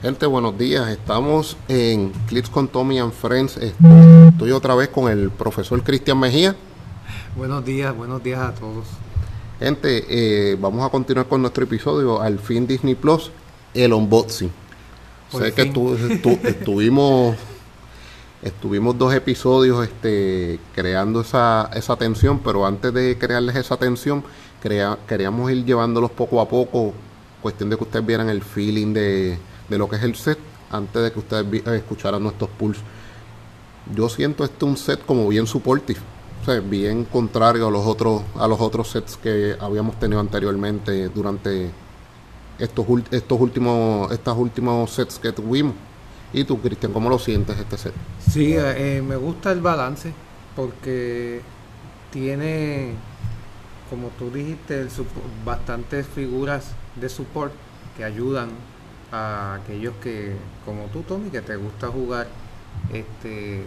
Gente, buenos días. Estamos en Clips con Tommy and Friends. Estoy otra vez con el profesor Cristian Mejía. Buenos días, buenos días a todos. Gente, eh, vamos a continuar con nuestro episodio Al fin Disney Plus, el unboxing. sé que estuvimos estuvimos dos episodios este, creando esa, esa tensión, pero antes de crearles esa tensión, queríamos ir llevándolos poco a poco, cuestión de que ustedes vieran el feeling de, de lo que es el set antes de que ustedes eh, escucharan nuestros pulls. Yo siento este un set como bien supportive, o sea, bien contrario a los otros a los otros sets que habíamos tenido anteriormente durante estos estos últimos estos últimos sets que tuvimos. ¿Y tú, Cristian, cómo lo sientes este set? Sí, eh, me gusta el balance porque tiene, como tú dijiste, bastantes figuras de support que ayudan a aquellos que, como tú, Tommy, que te gusta jugar este,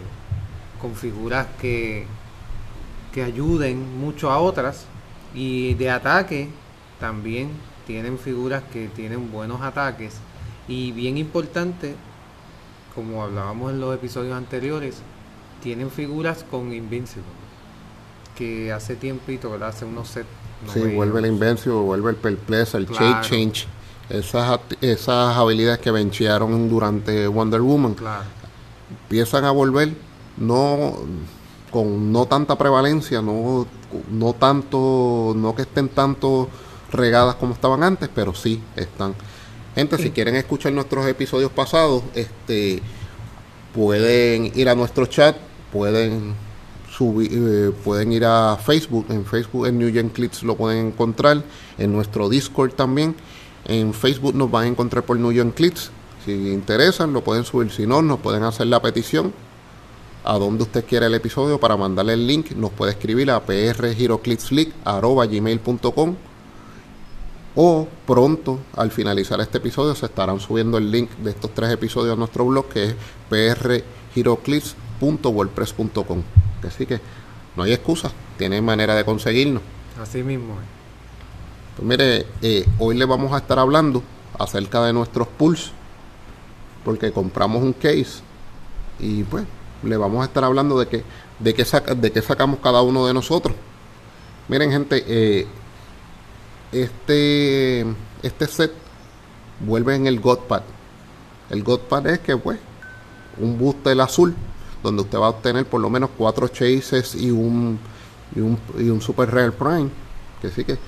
con figuras que, que ayuden mucho a otras. Y de ataque también tienen figuras que tienen buenos ataques. Y bien importante, como hablábamos en los episodios anteriores, tienen figuras con Invincible. Que hace tiempito, ¿verdad? Hace unos set. sí, vuelve el Invincible, vuelve el Perplex, el Change esas, esas habilidades que benchearon durante Wonder Woman empiezan a volver no con no tanta prevalencia, no, no tanto, no que estén tanto regadas como estaban antes, pero sí están. Gente, si quieren escuchar nuestros episodios pasados, este pueden ir a nuestro chat, pueden subir, eh, pueden ir a Facebook, en Facebook en New Gen Clips lo pueden encontrar, en nuestro Discord también en Facebook nos van a encontrar por New York Clips. Si interesan, lo pueden subir. Si no, nos pueden hacer la petición a donde usted quiera el episodio para mandarle el link. Nos puede escribir a prgiroclipsleague.com o pronto, al finalizar este episodio, se estarán subiendo el link de estos tres episodios a nuestro blog que es prgiroclips.wordpress.com. Así que no hay excusa, tiene manera de conseguirnos. Así mismo. Pues mire, eh, hoy le vamos a estar hablando acerca de nuestros pools, porque compramos un case y pues le vamos a estar hablando de que de qué de qué sacamos cada uno de nosotros. Miren gente, eh, este este set vuelve en el Godpad. El Godpad es que pues un booster azul donde usted va a obtener por lo menos cuatro chases y un y un, y un super rare prime, que sí que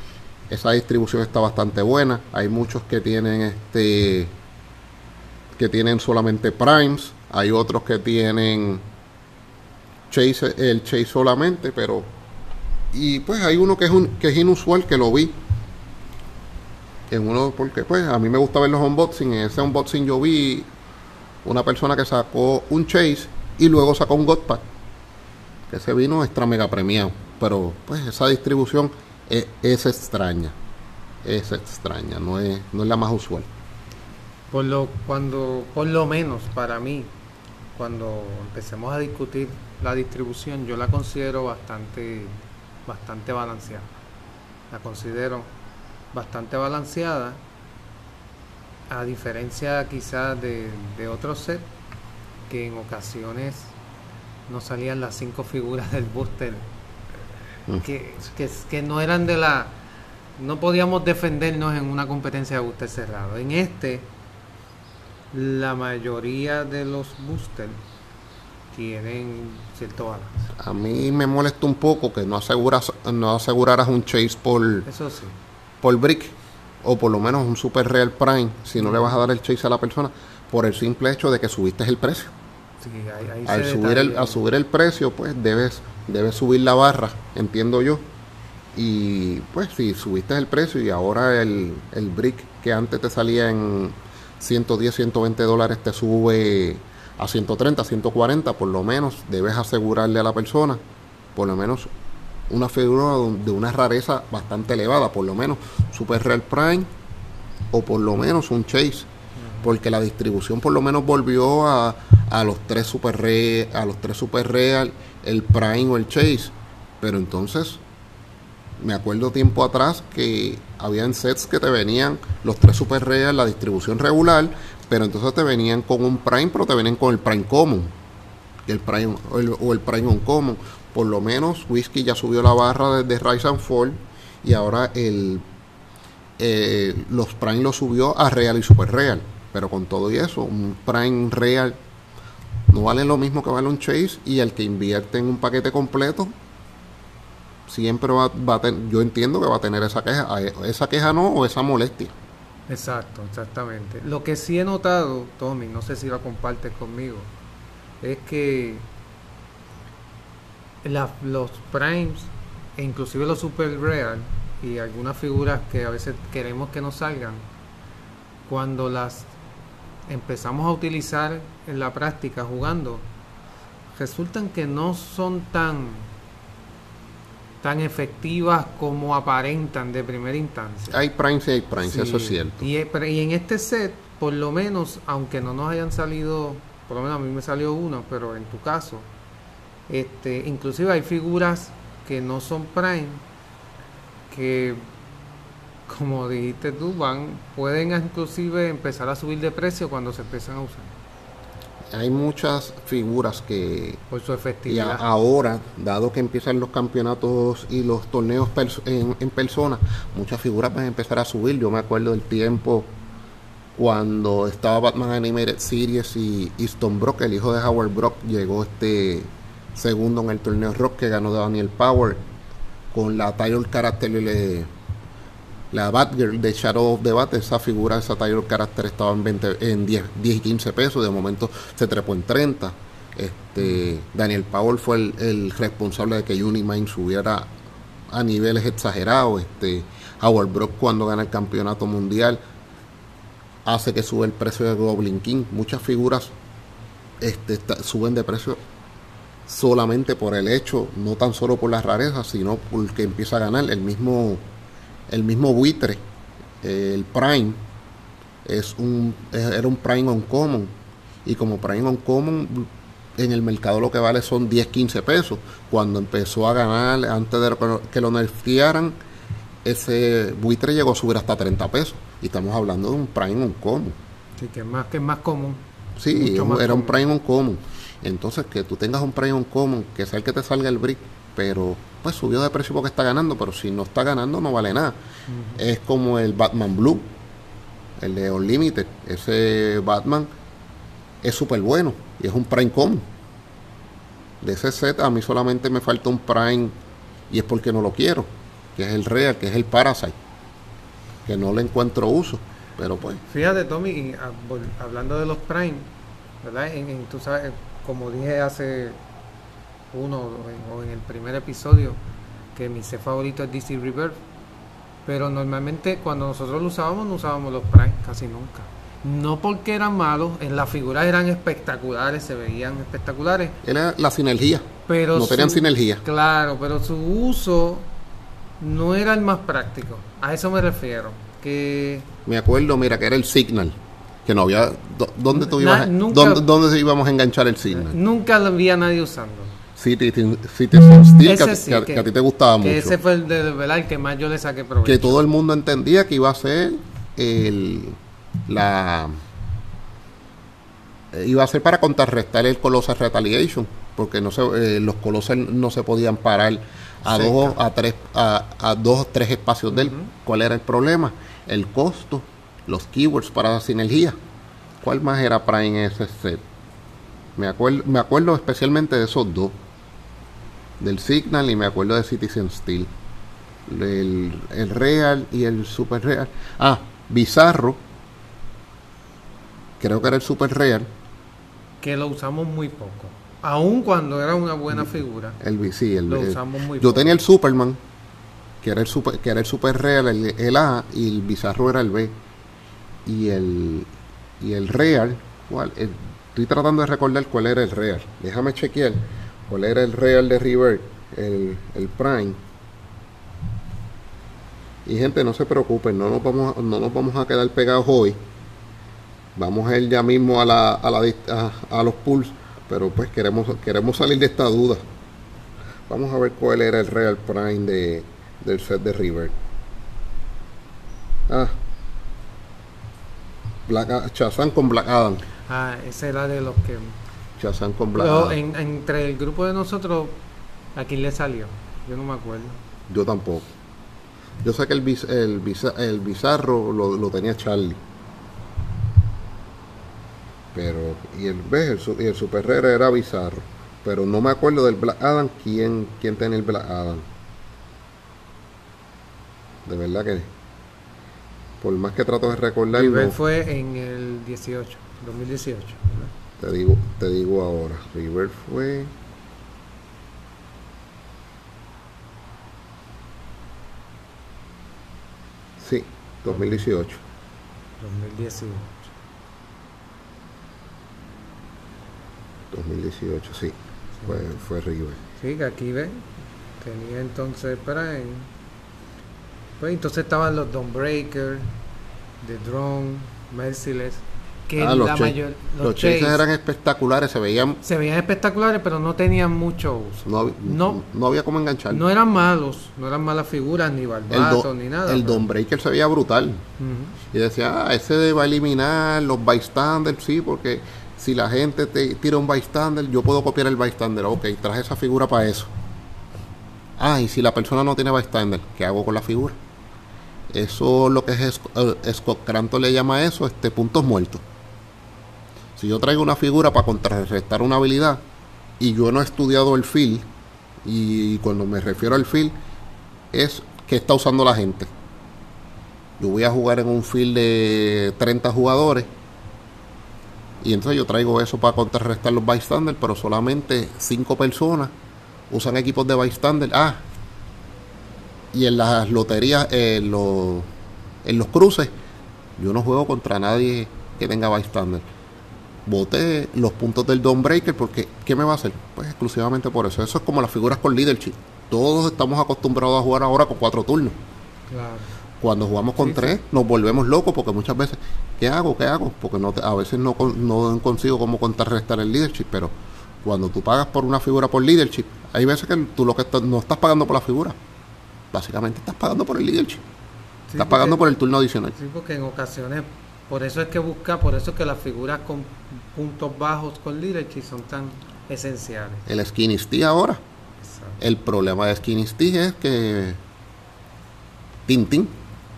esa distribución está bastante buena. Hay muchos que tienen este que tienen solamente primes, hay otros que tienen chase, el chase solamente, pero y pues hay uno que es un, que es inusual que lo vi en uno porque pues a mí me gusta ver los unboxing, en ese unboxing yo vi una persona que sacó un chase y luego sacó un godpad que se vino extra mega premiado, pero pues esa distribución e, es, extraña. Es extraña, no es, no es la más usual. Por lo, cuando, por lo menos para mí, cuando empecemos a discutir la distribución, yo la considero bastante, bastante balanceada. La considero bastante balanceada, a diferencia quizás de, de otros sets que en ocasiones no salían las cinco figuras del booster Mm. que, que, no eran de la... No podíamos defendernos en una competencia de booster cerrado. En este, la mayoría de los boosters tienen cierto balance. A mí me molesta un poco que no aseguras no aseguraras un chase por Eso sí. por brick o por lo menos un super real prime si no le vas a dar el chase a la persona por el simple hecho de que subiste el precio. al subir el, al subir el precio pues debes debe subir la barra, entiendo yo. Y pues si subiste el precio y ahora el, el brick que antes te salía en 110, 120 dólares te sube a 130, 140, por lo menos debes asegurarle a la persona, por lo menos una figura de una rareza bastante elevada, por lo menos Super Real Prime o por lo menos un Chase, porque la distribución por lo menos volvió a, a los tres Super a los tres Super Real el Prime o el Chase. Pero entonces, me acuerdo tiempo atrás que habían sets que te venían los tres Super Real, la distribución regular, pero entonces te venían con un Prime, pero te venían con el Prime Common. El Prime, o, el, Prime Uncommon. Por lo menos Whisky ya subió la barra desde Rise and Fall y ahora el eh, los Prime lo subió a Real y Super Real. Pero con todo y eso, un Prime Real no vale lo mismo que vale un Chase y el que invierte en un paquete completo siempre va, va a tener, yo entiendo que va a tener esa queja, esa queja no o esa molestia. Exacto, exactamente. Lo que sí he notado, Tommy, no sé si lo compartes conmigo, es que los primes e inclusive los super real y algunas figuras que a veces queremos que nos salgan, cuando las empezamos a utilizar en la práctica jugando, resultan que no son tan tan efectivas como aparentan de primera instancia. Hay primes y hay primes, eso es cierto. Y, y, en este set, por lo menos, aunque no nos hayan salido, por lo menos a mí me salió uno, pero en tu caso, este, inclusive hay figuras que no son prime, que como dijiste tú, van, pueden inclusive empezar a subir de precio cuando se empiezan a usar. Hay muchas figuras que por su efectividad. ahora dado que empiezan los campeonatos y los torneos en, en, persona muchas figuras van a empezar a subir. Yo me acuerdo del tiempo cuando estaba Batman Animated Series y Easton Brock el hijo de Howard Brock llegó este segundo en el torneo rock que ganó Daniel Power con la Tyler Character le la Batgirl de Shadow of the Bat, esa figura, esa Tyler Character estaba en, 20, en 10, 10 y 15 pesos, de momento se trepó en 30. Este, Daniel Powell fue el, responsable de que Unimind subiera a niveles exagerados. Este, Howard Brock cuando gana el campeonato mundial hace que sube el precio de Goblin King. Muchas figuras este, suben de precio solamente por el hecho, no tan solo por las rarezas, sino porque empieza a ganar el mismo el mismo buitre, el Prime, es un, era un Prime on Common. Y como Prime on Common, en el mercado lo que vale son 10, 15 pesos. Cuando empezó a ganar, antes de que lo nerfearan, ese buitre llegó a subir hasta 30 pesos. Y estamos hablando de un Prime on Common. Sí, que es más, que es más común. Sí, era un Prime on Common. Entonces, que tú tengas un Prime on Common, que sea el que te salga el brick, pero pues subió de precio porque está ganando, pero si no está ganando no vale nada. Es como el Batman Blue, el de Unlimited, ese Batman es súper bueno y es un Prime común. De ese set a mí solamente me falta un Prime y es porque no lo quiero, que es el Real, que es el Parasite, que no le encuentro uso, pero pues. Fíjate Tommy, ah, hablando de los Prime, ¿verdad? tú sabes, como dije hace uno o en, el primer episodio que mi set favorito es DC Rebirth. Pero normalmente cuando nosotros lo usábamos, no usábamos los Prime casi nunca. No porque eran malos, en las figuras eran espectaculares, se veían espectaculares. Era la sinergia. Pero no tenían sinergia. Claro, pero su uso no era el más práctico. A eso me refiero. Que me acuerdo, mira, que era el Signal que no había dónde tú ibas dónde, dónde íbamos a enganchar el Signal nunca lo había nadie usando City, Steel, que, a ti te gustaba mucho. Ese fue el de verdad que más yo le saqué provecho. Que todo el mundo entendía que iba a ser el la iba a ser para contrarrestar el Colossal Retaliation, porque no se, eh, los Colossal no se podían parar a dos a tres a, a, dos o tres espacios de él. ¿Cuál era el problema? El costo, los keywords para la sinergia. ¿Cuál más era para en ese set? Me acuerdo, me acuerdo especialmente de esos dos del Signal y me acuerdo de Citizen Steel. El, el Real y el Super Real. Ah, Bizarro. Creo que era el Super Real. Que lo usamos muy poco. Aun cuando era una buena figura. El, sí, el, lo usamos muy Yo tenía el Superman, que era el Super, que era el super Real, el, A, y el Bizarro era el B. Y el, y el Real, ¿cuál? estoy tratando de recordar cuál era el Real. Déjame chequear cuál era el Real de River, el, el Prime. Y gente, no se preocupen, no nos vamos, no nos vamos a quedar pegados hoy. Vamos a ir ya mismo a, la, a, la, a, los pools, pero pues queremos, queremos salir de esta duda. Vamos a ver cuál era el Real Prime de, del set de River. Ah. Black, Shazam con Black Adam. Ah, ese era de los que... Con Adam. en- entre el grupo de nosotros, ¿a quién le salió? Yo no me acuerdo. Yo tampoco. Yo sé que el, biz- el, biza- el bizarro lo, lo tenía Charlie. Pero, y el, ¿ves? El, y el superhéroe era bizarro. Pero no me acuerdo del Black Adam, quién, quién tenía el Black Adam. De verdad que, por más que trato de recordar, River no, fue en el 18, 2018. ¿verdad? Te digo, te digo ahora. River fue. Sí, 2018. 2018. 2018, sí. Fue, fue River. Sí, que aquí ven. Tenía entonces Prime. Pues entonces estaban los Dawnbreaker, The Drone, Merciless. Que Ah, los la cha- mayor. Los, los chases Chase eran espectaculares, se veían. se veían espectaculares, pero no tenían mucho uso. No, No. no había como enganchar. No eran malos, no eran malas figuras, ni barbatos, ni nada. el pero- Don Breaker se veía brutal. Y decía, ah, ese va a eliminar los bystanders, sí, porque si la gente te tira un bystander, yo puedo copiar el bystander. Ok, traje esa figura para eso. Ah, y si la persona no tiene bystander, ¿qué hago con la figura? Eso lo que es eh, Scott Cranto le llama eso este puntos muertos. Si yo traigo una figura para contrarrestar una habilidad y yo no he estudiado el feel, y cuando me refiero al feel, es que está usando la gente. Yo voy a jugar en un field de 30 jugadores. Y entonces yo traigo eso para contrarrestar los bystanders, pero solamente 5 personas usan equipos de bystander. Ah, y en las loterías, en los, en los cruces, yo no juego contra nadie que tenga bystander. Boté los puntos del Dawnbreaker porque, ¿qué me va a hacer? Pues exclusivamente por eso. Eso es como las figuras con leadership. Todos estamos acostumbrados a jugar ahora con cuatro turnos. Claro. Cuando jugamos con Sí, tres, nos volvemos locos porque muchas veces, ¿qué hago? ¿Qué hago? Porque no te- a veces no, no consigo cómo contrarrestar el leadership, pero cuando tú pagas por una figura por leadership, hay veces que tú lo que no estás pagando por la figura, básicamente estás pagando por el leadership, Sí, estás pagando por el turno adicional. Sí, porque en ocasiones, por eso es que busca, por eso es que las figuras con puntos bajos con leadership son tan esenciales. El Skinny ahora, Exacto. el problema de Skinny es que Tintin,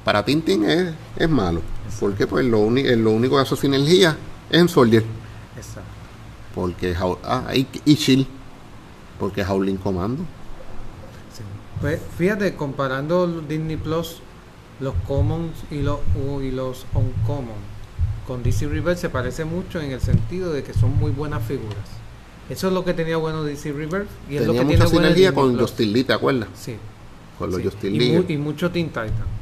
para Tintin es, es malo, porque pues lo, uni- lo único que hace sinergia es en Soldier. Exacto. Porque ah, y, y Shield. Porque Howling Commando. Sí. Pues fíjate, comparando Disney Plus, los commons y los, y los uncommon, con DC River se parece mucho en el sentido de que son muy buenas figuras. Eso es lo que tenía bueno DC River y es lo Tenía que mucha tiene sinergia con. Justin Lee, ¿te acuerdas? Sí. Con los sí. Justin y, Lee. mu- y mucho Teen Titan.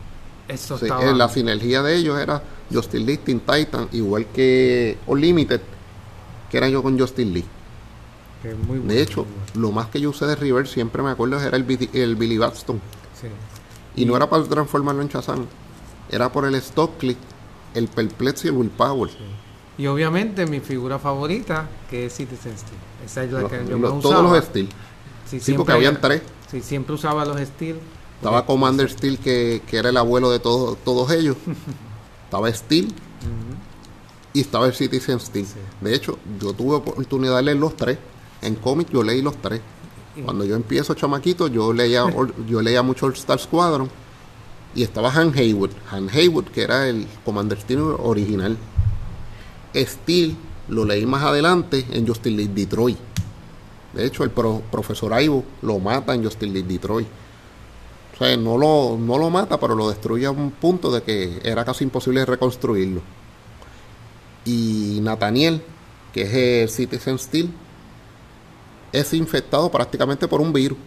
Eso Sí, estaba. eh, la sinergia de ellos era Justin Lee, Teen Titan, igual que Unlimited, que era yo con Justin Lee. que es muy bueno, De hecho, muy bueno. lo más que yo usé de River siempre me acuerdo era el, el Billy Batson. Sí. Y no era para transformarlo en Shazam, era por el Stock Click, el Perplex y el Willpower. Y obviamente mi figura favorita, que es Citizen Steel. Esa es la que yo lo- más todos usaba. los Steel. Sí, Sí, porque habían tres. Sí, siempre usaba los Steel. Estaba Commander Steel, que, que era el abuelo de todos todos ellos. estaba Steel y estaba el Citizen Steel. Sí. De hecho, yo tuve oportunidad de leer los tres. En cómic yo leí los tres. Cuando yo empiezo chamaquito, yo leía, yo leía mucho All Star Squadron. Y estaba Han Haywood. Han Haywood, que era el Commander Steel original. Steel lo leí más adelante en Justin League Detroit. De hecho, el pro- profesor Ivo lo mata en Justin League Detroit. O sea, no lo, no lo mata, pero lo destruye a un punto de que era casi imposible reconstruirlo. Y Nathaniel, que es el Citizen Steel, es infectado prácticamente por un virus.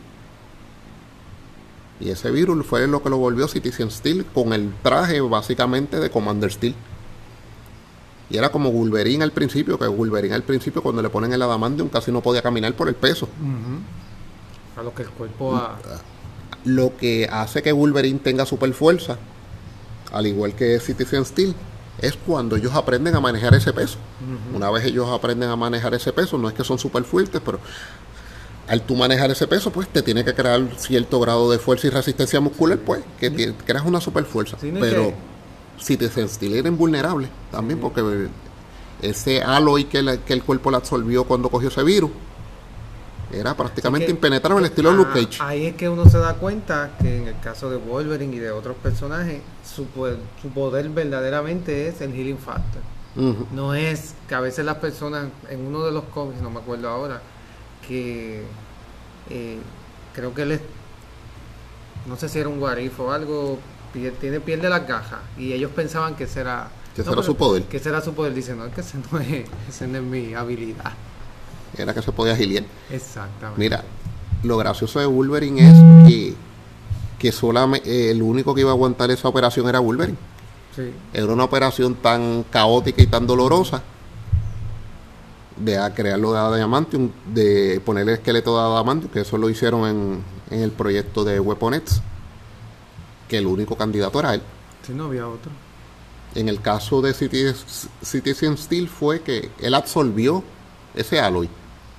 Y ese virus fue lo que lo volvió Citizen Steel con el traje básicamente de Commander Steel. Y era como Wolverine al principio, que Wolverine al principio cuando le ponen el adamantium casi no podía caminar por el peso. A lo que el cuerpo ha- Lo que hace que Wolverine tenga super fuerza, al igual que Citizen Steel, es cuando ellos aprenden a manejar ese peso. Una vez ellos aprenden a manejar ese peso, no es que son super fuertes, pero al tú manejar ese peso, pues te tiene que crear cierto grado de fuerza y resistencia muscular, pues, que creas una super fuerza. Sí, pero que Citizen Steel era invulnerable también porque ese alloy que, la- que el cuerpo le absorbió cuando cogió ese virus era prácticamente que- impenetrable, el estilo Ah, Luke Cage. Ahí es que uno se da cuenta que en el caso de Wolverine y de otros personajes, su, poder- su poder verdaderamente es el healing factor. No es que a veces las personas, en uno de los cómics, no me acuerdo ahora, que eh, creo que él es, no sé si era un guarifo o algo, tiene piel de las gajas, y ellos pensaban que ese era, Que no, su poder. Que ese era su poder, dicen, no, es que ese no es, ese no es mi habilidad. Era que se podía agiliar. Exactamente. Mira, lo gracioso de Wolverine es que, que solamente el único que iba a aguantar esa operación era Wolverine. Sí. Era una operación tan caótica y tan dolorosa de a crearlo de Adamantium, de poner el esqueleto de Adamantium, que eso lo hicieron en, en el proyecto de Weaponets, que el único candidato era él. Sí, no había otro. En el caso de Citi- Citizen Steel fue que él absorbió ese alloy.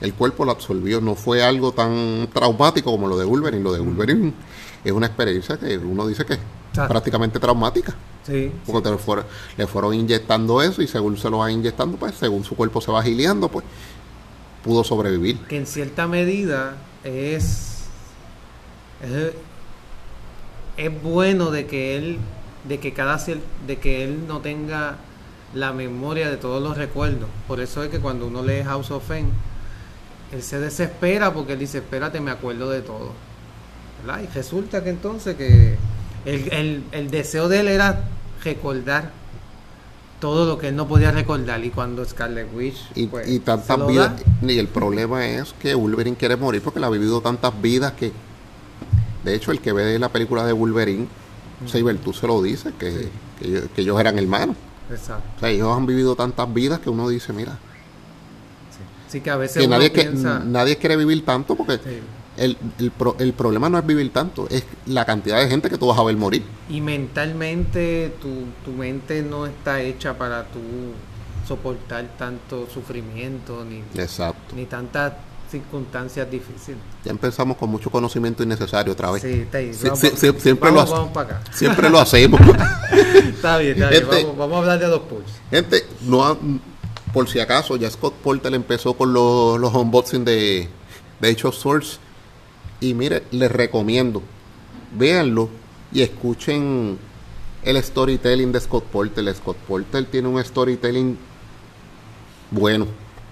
El cuerpo lo absorbió. No fue algo tan traumático como lo de Wolverine. Lo de Wolverine es una experiencia que uno dice que es prácticamente traumática. Sí, Porque te lo fueron- le fueron inyectando eso y según se lo va inyectando, pues según su cuerpo se va agiliando, pues pudo sobrevivir. que en cierta medida es, es es bueno de que él de que cada de que él no tenga la memoria de todos los recuerdos por eso es que cuando uno lee House of M él se desespera porque él dice espérate me acuerdo de todo ¿verdad? y resulta que entonces que el, el- el deseo de él era recordar todo lo que él no podía recordar y cuando Scarlet Witch Y, pues, y tantas vidas. da, Y el problema es que Wolverine quiere morir porque le ha vivido tantas vidas que. De hecho, el que ve la película de Wolverine, tú se lo dice, que, Sí. que que ellos eran hermanos. Exacto O sea, ellos han vivido tantas vidas que uno dice, mira, Sí, que a veces que nadie, que, nadie quiere vivir tanto porque Sí. el, el, pro- el problema no es vivir tanto, es la cantidad de gente que tú vas a ver morir. Y mentalmente tu, tu mente no está hecha para tú soportar tanto sufrimiento ni, Exacto. ni tantas circunstancias difíciles. Ya empezamos con mucho conocimiento innecesario otra vez. Sí, está ahí. Sí, Vamos, sí, sí, siempre vamos, lo vamos para acá. Siempre lo hacemos. Está bien, está bien. Vamos, vamos a hablar de los pulls. Gente, no por si acaso, ya Scott Porter empezó con los, los unboxing de, de Age of Swords. Y mire, les recomiendo, véanlo y escuchen el storytelling de Scott Porter. Scott Porter tiene un storytelling bueno.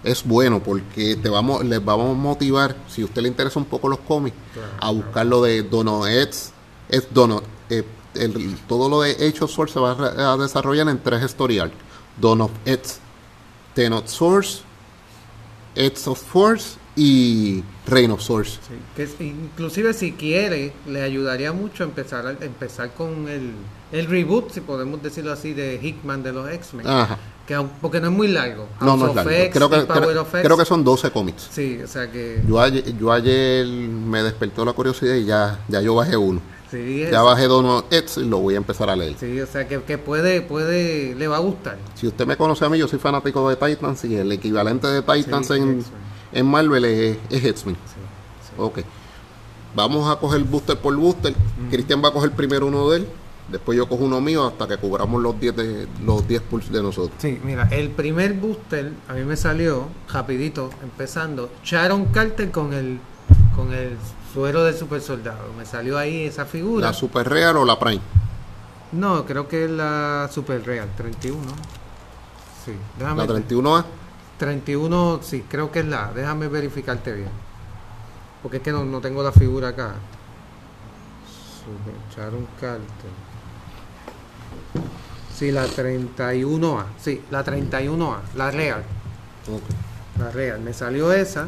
Es bueno porque te vamos, les vamos a motivar, si a usted le interesa un poco los cómics, Claro, a buscar lo de Dono Eds, es Dono, eh, el- todo lo de Age of Swords se va a, desarrollar en tres story. Dawn of Eds, Ten of Swords, Eds of Swords y Reign of. Sí, que inclusive si quiere, le ayudaría mucho empezar, a- empezar con el, el reboot, si podemos decirlo así, de Hickman de los X-Men. Que porque no es muy largo. No, House no es largo. X Creo que, Power creo, of X. creo que son 12 cómics. Sí, o sea que... Yo ayer, yo ayer me despertó la curiosidad y ya, ya yo bajé uno. sí, Ya bajé of Eds y lo voy a empezar a leer. sí, o sea que, que puede, puede, le va a gustar. Si usted me conoce a mí, yo soy fanático de Titans y el equivalente de Titans Sí, en, Marvel es, es X-Men. Sí, sí. Ok. Vamos a coger booster por booster. Cristian va a coger primero uno de él. Después yo cojo uno mío hasta que cubramos los 10 de los 10 pulls de nosotros. Sí, mira, el primer booster a mí me salió rapidito, empezando, Sharon Carter con el con el suero del super soldado. Me salió ahí esa figura. La Super Real o la Prime. No, creo que es la Super Real, 31. Sí, déjame La 31A. 31, sí, creo que es la. Déjame verificarte bien. Porque es que no, no tengo la figura acá. Super Sharon Carter. Sí, la 31A. Sí, la 31A, la Real. Ok. La Real. Me salió esa.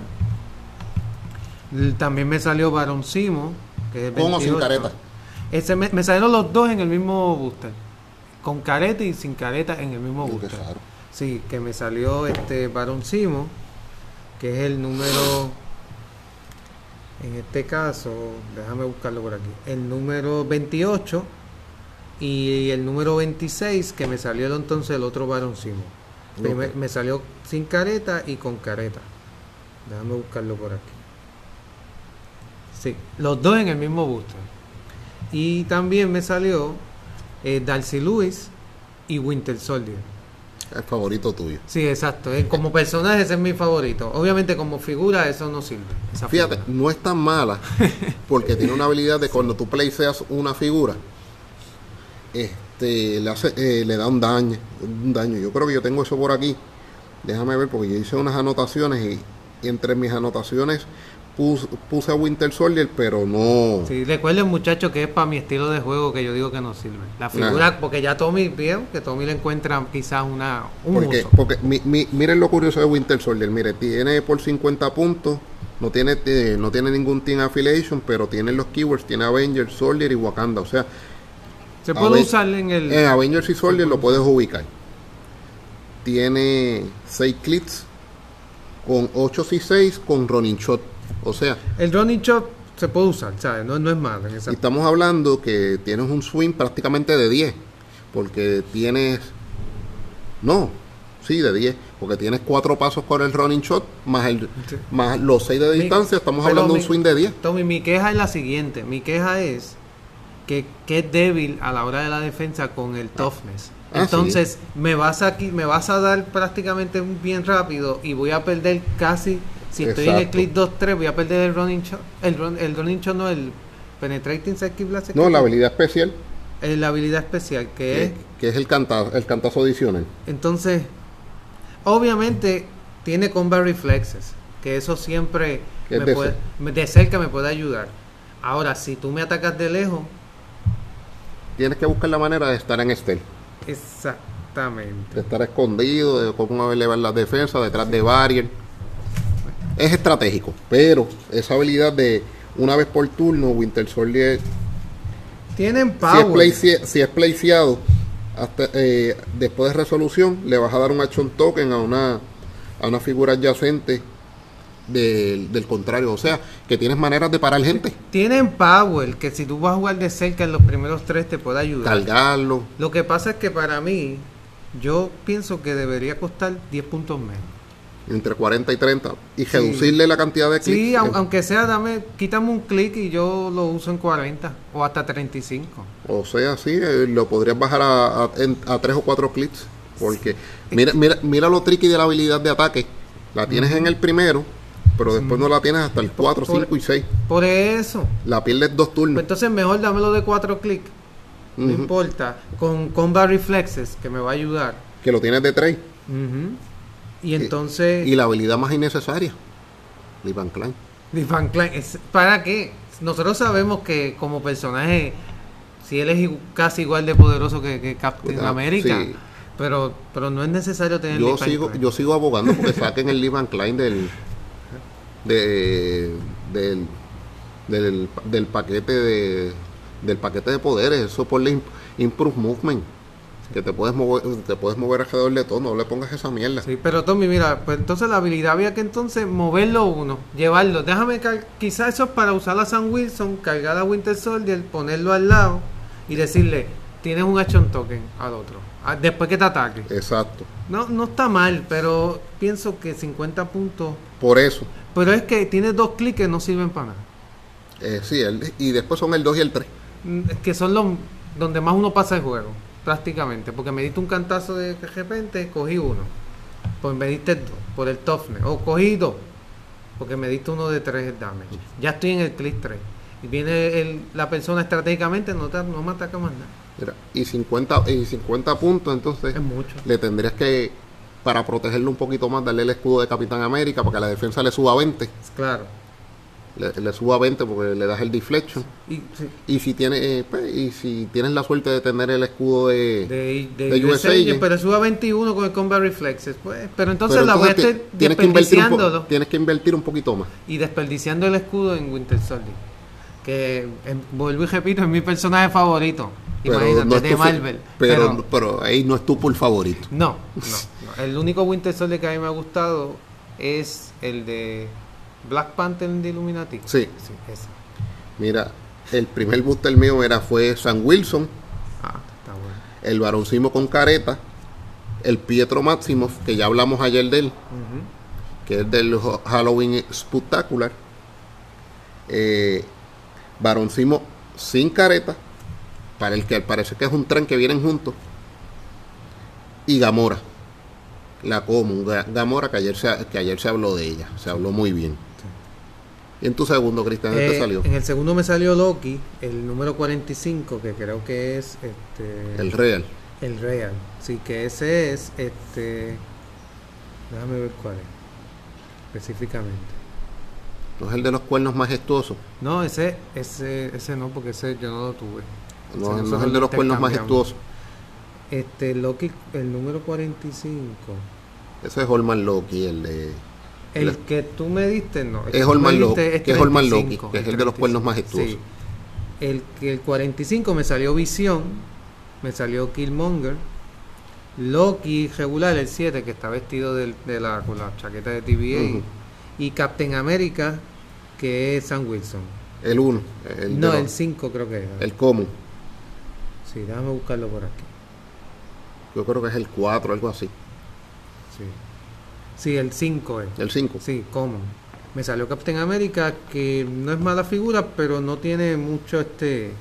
También me salió Baron Simo, que es Con o sin 28. careta. Ese me, me salieron los dos en el mismo booster. Con careta y sin careta en el mismo Qué booster. Sí, que me salió este Baron Simo, que es el número, en este caso, déjame buscarlo por aquí, el número 28 y el número 26 que me salió el- entonces el otro Ok. Me salió sin careta y con careta. Déjame buscarlo por aquí. Sí, los dos en el mismo booster. Y también me salió eh, Darcy Lewis y Winter Soldier. El favorito tuyo. Sí, exacto. Eh, Como personaje ese es mi favorito. Obviamente como figura eso no sirve. Fíjate, figura. no es tan mala porque tiene una habilidad de cuando tú placeas una figura, este, le, hace, eh, le da un daño, un daño. Yo creo que yo tengo eso por aquí. Déjame ver porque yo hice unas anotaciones y, y entre mis anotaciones puse, puse a Winter Soldier, pero no. Sí, recuerden muchachos que es para mi estilo de juego que yo digo que no sirve. La figura, porque ya Tommy vio que Tommy le encuentra quizás una, un Porque, uso. porque mi- mi- miren lo curioso de Winter Soldier. Mire, tiene por 50 puntos. No tiene, eh, no tiene ningún team affiliation, pero tiene los keywords. Tiene Avengers, Soldier y Wakanda. O sea, Se puede usar en el... en Avengers y Soldier lo puedes ubicar. Tiene 6 clips con 8 y 6 con Running Shot. O sea, El running shot se puede usar, ¿sabes? No, no es malo en esa... estamos hablando que tienes un swing prácticamente de 10. Porque tienes. No, sí, de 10. Porque tienes 4 pasos con el running shot más, el, Sí. más los 6 de Mi- distancia. Estamos hablando de un swing de 10. Tommy, mi queja es la siguiente. Mi queja es que, que es débil a la hora de la defensa con el toughness. Ah, Entonces, me vas aquí, me vas a dar prácticamente un bien rápido y voy a perder casi, si estoy en el click 2-3, voy a perder el running shot. El, run- el running shot no, el penetrating circuit blast. No, la habilidad especial, Eh, la habilidad especial que es que, es el, canta, el cantazo adicional. Entonces, obviamente tiene combat reflexes, que eso siempre Es me de puede- de cerca me puede ayudar. Ahora, si tú me atacas de lejos, Tienes que buscar la manera de estar en stealth. exactamente. de estar escondido, de cómo elevar las defensas, detrás de barrier. Es estratégico, pero esa habilidad de una vez por turno, Winter Soldier, Tienen si es, power. place- si es placeado, hasta, eh, después de resolución, le vas a dar un action token a una, a una figura adyacente del, del contrario. O sea, que tienes maneras de parar gente, Tienen power, que si tú vas a jugar de cerca en los primeros tres te puede ayudar. cargarlo. Lo que pasa es que para mí, yo pienso que debería costar 10 puntos menos. entre 40 y 30 y reducirle la cantidad de clics. Sí, au- aunque sea, dame, quítame un clic y yo lo uso en 40 o hasta 35. O sea, sí, eh, lo podrías bajar a, a, en- a tres o cuatro clics. Porque mira, mira, mira lo tricky de la habilidad de ataque. La tienes en el primero, pero después no la tienes hasta el 4, Por- 5 y 6. Por eso, La pierdes dos Pues turnos. entonces mejor dámelo de 4 clics. No importa. Con Combat Reflexes, que me va a ayudar. Que lo tienes de 3. Ujú. Y entonces. Y la habilidad más innecesaria. Lee Van Klein. Lee Van Klein, es- ¿Para qué? Nosotros sabemos que como personaje, si él es casi igual de poderoso que, que Captain Cuidado, America. sí. Pero, pero no es necesario tener Yo Lee sigo, Klein. yo sigo abogando porque saquen el Lee Van Klein del, de- del, del, del paquete de del paquete de poderes, eso por la imp- improve movement, que te puedes mover, te puedes mover alrededor de todo, no le pongas esa mierda. Sí, pero Tommy, mira, pues entonces la habilidad había que entonces moverlo uno, llevarlo. Déjame, quizás eso es para usar a Sam Wilson, cargar a Winter Soldier, ponerlo al lado y decirle, tienes un action token al otro, ah, después que te ataque. Exacto. No, no está mal, pero pienso que 50 puntos. Por eso, Pero es que tiene dos clics que no sirven para nada. eh, sí, el- y después son el 2 y el 3. Mm, Que son los donde más uno pasa el juego, prácticamente. Porque me diste un cantazo de repente, cogí uno. Pues me diste dos, por el toughness. O cogí dos, porque me diste uno de tres damage. Ya estoy en el click 3. Y viene el- la persona estratégicamente, no, te- no me ataca más nada. Mira, y 50, y 50 puntos, entonces Es mucho. le tendrías que, para protegerlo un poquito más, darle el escudo de Capitán América para que la defensa le suba a 20. Claro. Le, le suba a 20 porque le das el deflection. Y, sí, Y si tienes, eh, pues, y si tienes la suerte de tener el escudo de, de, de, de USA, USA, pero sube a 21 con el Combat Reflexes. Pues, pero entonces pero la voy a estar que invertir un tienes que invertir un poquito más. y desperdiciando el escudo en Winter Soldier. Que vuelvo y repito, es mi personaje favorito. Pero Imagínate, no es de Marvel. Pero, Pero, pero, ahí no es tu por favorito. no, no, no. El único Winter Soldier que a mí me ha gustado es el de Black Panther de Illuminati. Sí. Sí, ese. Mira, el primer booster mío era, fue Sam Wilson, Ah, está bueno. el varoncimo con careta, el Pietro Máximo, que ya hablamos ayer de él, que es del Halloween Spectacular. Eh, varoncimo sin careta, para el que al parecer que es un tren que vienen juntos. Y Gamora. La común. Ga- Gamora, que ayer, se, que ayer se habló de ella. Se habló muy bien. Y en tu segundo, Cristian, ¿qué te Eh, salió? En el segundo me salió Loki, el número 45, que creo que es este El Real. el Real. Sí, que ese es este. Déjame ver cuál es. Específicamente. No es el de los cuernos majestuosos. No, ese, ese, ese no, porque ese yo no lo tuve. No, es el de los lo cuernos majestuosos. Este, Loki, el número 45. Ese es Holman Loki, el de. El que tú me diste, no. el que Es Holman Loki, que es Holman 35, Loki, que es el el de los cuernos 35. majestuosos. Sí. El, que el 45 me salió Visión, me salió Killmonger. Loki regular, el 7, que está vestido del- de la, con la chaqueta de TVA. Ujú. Y Captain America, que es Sam Wilson. El 1. El de no, el 5 creo que era. el común. Sí, déjame buscarlo por aquí. Yo creo que es el 4, algo así. Sí, sí el 5 es. El 5. Sí, Common. Me salió Captain America, que no es mala figura, pero no tiene mucho este.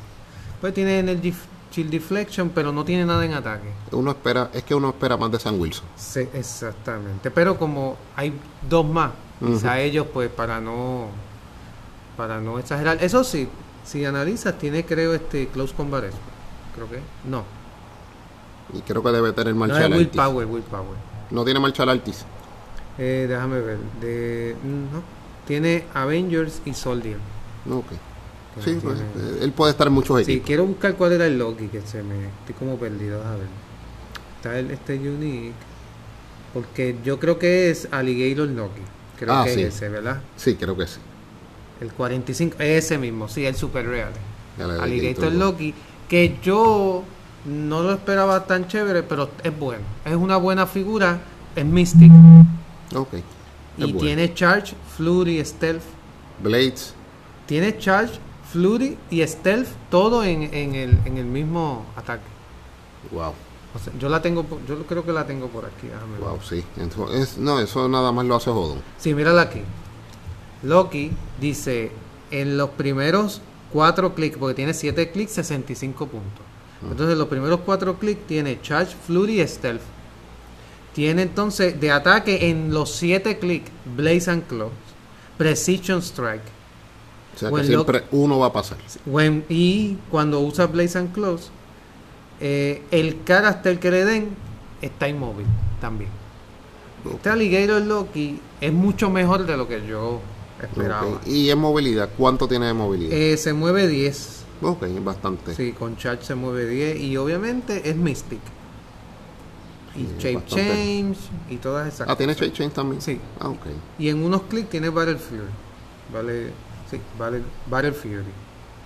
Pues tiene Energy Shield Deflection, pero no tiene nada en ataque. Uno espera, es que uno espera más de San Wilson. Sí, exactamente. Pero como hay dos más, quizá Ujú. ellos, pues para no. Para no exagerar. Eso sí, si analizas, tiene creo este Close Combat Expert. Creo que. No. Y creo que debe tener No es martial artis. Willpower, Willpower. No tiene martial artis. Eh, déjame ver. De, no. Tiene Avengers y Soldier. No, ok. Sí, no pues, eh, él puede estar en muchos Sí, equipos. quiero buscar cuál era el Loki que se me estoy como perdido, a ver. Está el, este Unique. Porque yo creo que es Alligator Loki. Creo Ah, que sí. es ese, ¿verdad? Sí, creo que sí. El 45, ese mismo, sí, el Super Real. Alligator Loki, que yo no lo esperaba tan chévere, pero es bueno. Es una buena figura, es Mystic. Ok. Es Y bueno. tiene Charge, Flurry, Stealth. Blades. Tiene Charge, Flurry y Stealth, todo en, en, el, en el mismo ataque. Wow. O sea, yo la tengo, yo creo que la tengo por aquí. déjame ver. Wow, sí. Eso es- no, eso nada más lo hace Jodón. Sí, mírala aquí. Loki dice en los primeros cuatro clics, porque tiene 7 clics, 65 puntos. Entonces, los primeros cuatro clics tiene Charge, Flurry y Stealth. Tiene entonces de ataque en los 7 clics Blaze and Claws, Precision Strike. O sea que siempre uno va a pasar. When- y cuando usa Blaze and Claws, eh, el carácter que le den está inmóvil también. Este Alligator Loki es mucho mejor de lo que yo esperaba. Y en movilidad, ¿cuánto tiene de movilidad? Eh, se mueve 10. ok, bastante. Sí, con Charge se mueve 10. Y obviamente es Mystic. Y Sí, Shape bastante. Change y todas esas Ah, ¿tiene cosas. Shape Change también? Sí. Ah, ok. Y en unos clics tiene Battle Fury. Vale, sí, Battle, Battle Fury.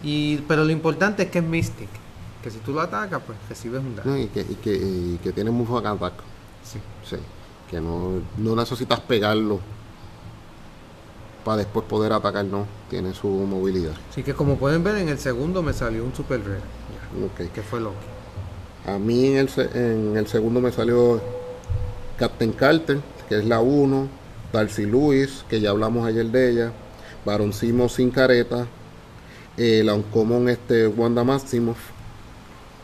Y, pero lo importante es que es Mystic. Que si tú lo atacas, pues recibes un daño. No, y, que, y, que, y que tiene mucho attack. Sí. Sí. Que no, no necesitas pegarlo para después poder atacar, no. Tiene su movilidad. Así que como pueden ver, en el segundo me salió un Super Rare. ya, Ok. que fue Loki. A mí en el, en el segundo me salió Captain Carter, que es la 1, Darcy Lewis, que ya hablamos ayer de ella, Baron Simo sin careta, eh, la Uncommon este, Wanda Maximoff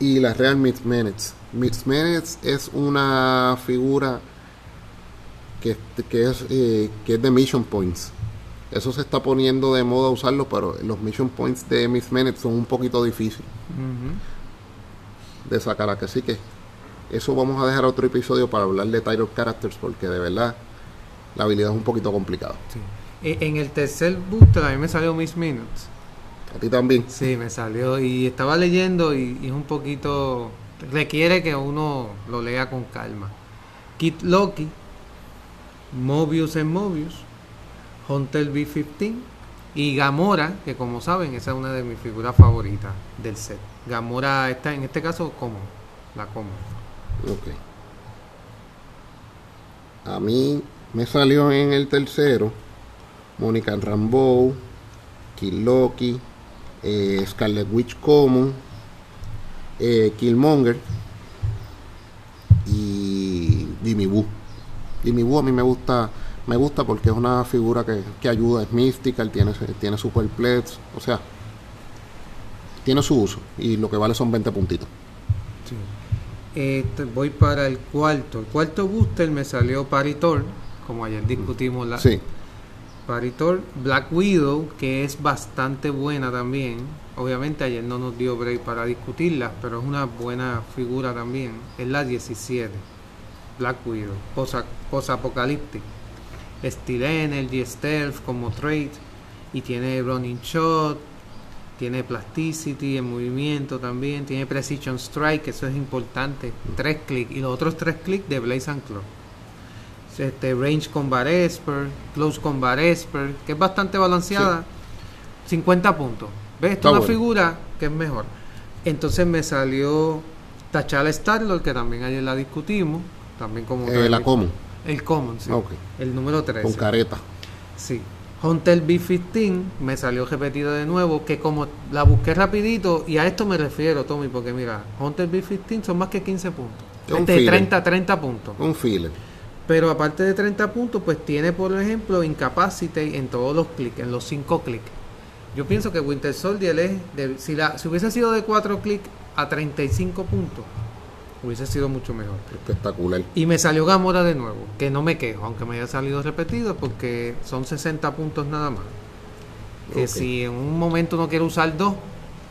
y la Real Mitz Minutes. Mitz Minutes es una figura que, que, es, eh, que es de Mission Points. Eso se está poniendo de moda usarlo, pero los Mission Points de Mitz Minutes son un poquito difíciles de sacar a que sí que eso vamos a dejar otro episodio para hablar de Title Characters porque de verdad la habilidad es un poquito complicada. Sí. E- En el tercer booster a mí me salió Miss Minutes. A ti también. Sí, me salió y estaba leyendo y, y es un poquito... Requiere que uno lo lea con calma. Kid Loki, Mobius en Mobius, Hunter B-15 y Gamora, que como saben, esa es una de mis figuras favoritas del set. Gamora está en este caso como la como. Ok. A mí me salió en el tercero Mónica Rambeau, Kill Loki, eh, Scarlet Witch Common, eh, Killmonger y Jimmy Woo. Jimmy Woo a mí me gusta me gusta porque es una figura que, que ayuda, es mystical, tiene, tiene superplex, o sea, tiene su uso y lo que vale son 20 puntitos. Sí. Este, voy para el cuarto. El cuarto booster me salió Paritor, como ayer discutimos la Sí. Paritor Black Widow, que es bastante buena también. Obviamente ayer no nos dio break para discutirla, pero es una buena figura también. Es la 17. Black Widow. Posa, Post-Apocalyptic. Steel Energy, Stealth como trait. Y tiene Running Shot. Tiene Plasticity en movimiento también. Tiene Precision Strike, eso es importante. Tres clics. Y los otros tres clics de Blaze and Claw este range combat expert, close combat expert, que es bastante balanceada, 50 puntos. ¿Ves? Esta es una bueno. figura que es mejor. Entonces me salió T'Challa Star-Lord, que también ayer la discutimos, también como Eh, la Common, el common, sí. El número 13. con careta. Sí. Hunter B15 me salió repetido de nuevo, que como la busqué rapidito, y a esto me refiero, Tommy, porque mira, Hunter B15 son más que 15 puntos. Es un Este, filler. 30, 30 puntos. Un filler. Pero aparte de 30 puntos, pues tiene, por ejemplo, Incapacity en todos los clics, en los 5 clics. Yo pienso que Winter Soldier es, de- si, la, si hubiese sido de 4 clics a 35 puntos, hubiese sido mucho mejor. Espectacular. Y me salió Gamora de nuevo, que no me quejo, aunque me haya salido repetido, porque son 60 puntos nada más. Que si en un momento no quiero usar dos,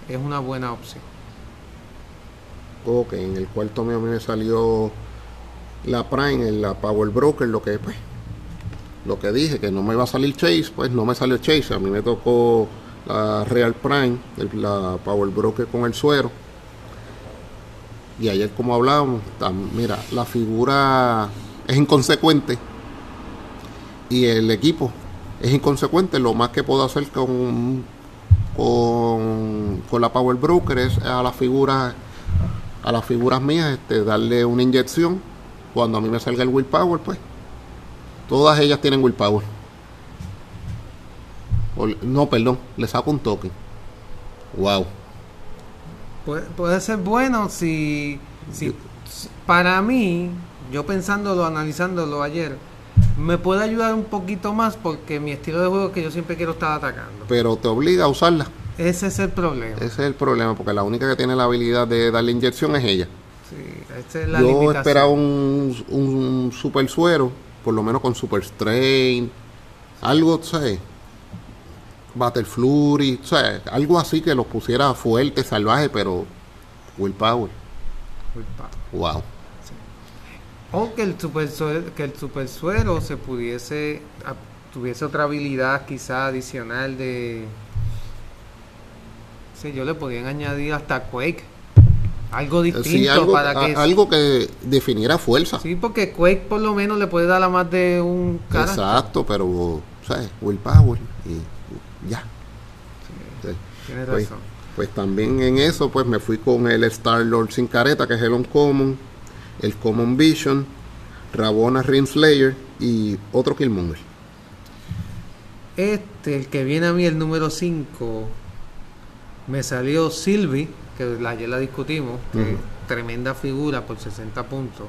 es una buena opción. Ok, en el cuarto mío me salió la Prime, la Power Broker, lo que pues, lo que dije, que no me iba a salir Chase, pues no me salió Chase, a mí me tocó la Real Prime, el- la Power Broker con el suero. Y ayer como hablábamos, mira, la figura es inconsecuente y el equipo es inconsecuente. Lo más que puedo hacer con, con, con la Power Broker es a las figuras a las figuras mías este, darle una inyección cuando a mí me salga el willpower pues todas ellas tienen willpower. O- no perdón le saco un token. Wow Puede, puede ser bueno si, si para mí, yo pensándolo, analizándolo ayer, me puede ayudar un poquito más porque mi estilo de juego es que yo siempre quiero estar atacando. pero te obliga a usarla. Ese es el problema. ese es el problema porque la única que tiene la habilidad de darle inyección es ella Es la yo limitación. esperaba un, un super suero por lo menos con super strain algo ¿sabes? Battle Flurry, ¿sabes? algo así que los pusiera fuerte, salvaje, pero willpower. Pa. Wow. O que el super suero, que el super suero se pudiese tuviese otra habilidad quizá adicional de sí, yo le podían añadir hasta Quake. Algo distinto Sí, algo, para a- que algo que definiera fuerza. Sí, porque Quake por lo menos le puede dar a más de un cara. Exacto, pero, ¿sabes? Willpower y, y ya. Sí. Tienes Pues, razón. pues también en eso, pues me fui con el Star Lord sin careta, que es el Uncommon, el Common Vision, Rabona Rinslayer y otro Killmonger. Este, el que viene a mí, el número 5, me salió Sylvie, que la- ayer la discutimos, que es tremenda figura por 60 puntos.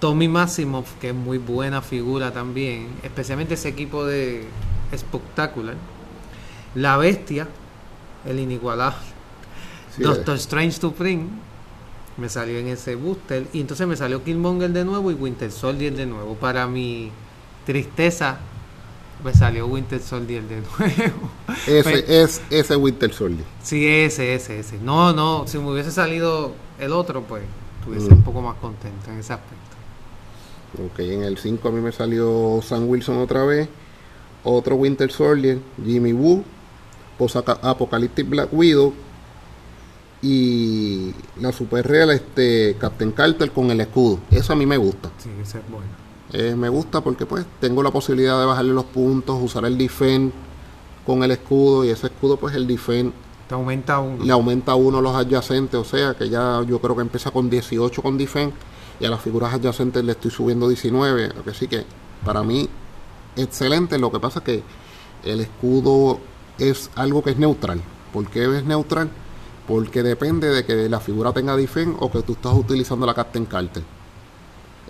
Tommy Maximoff, que es muy buena figura también, especialmente ese equipo de Spectacular. La Bestia, el inigualable. Sí, Doctor Strange Supreme me salió en ese booster y entonces me salió Killmonger de nuevo y Winter Soldier de nuevo. Para mi tristeza me salió Winter Soldier de nuevo. Ese es ese Winter Soldier. sí, ese, ese, ese. No, no, si me hubiese salido el otro, pues estuviese Mm. un poco más contento en ese aspecto. Ok, en el 5 a mí me salió Sam Wilson otra vez, otro Winter Soldier, Jimmy Woo, Apocalyptic Black Widow y la Super Real este, Captain Carter con el escudo. Eso a mí me gusta. Sí, ese es bueno. Eh, me gusta porque pues tengo la posibilidad de bajarle los puntos, usar el defend con el escudo y ese escudo pues el defend Te aumenta uno. le aumenta a uno los adyacentes, o sea que ya yo creo que empieza con 18 con defense y a las figuras adyacentes le estoy subiendo 19, lo que sí que para mí excelente, lo que pasa es que el escudo es algo que es neutral. ¿Por qué es neutral? Porque depende de que la figura tenga defense o que tú estás utilizando la Captain Carter.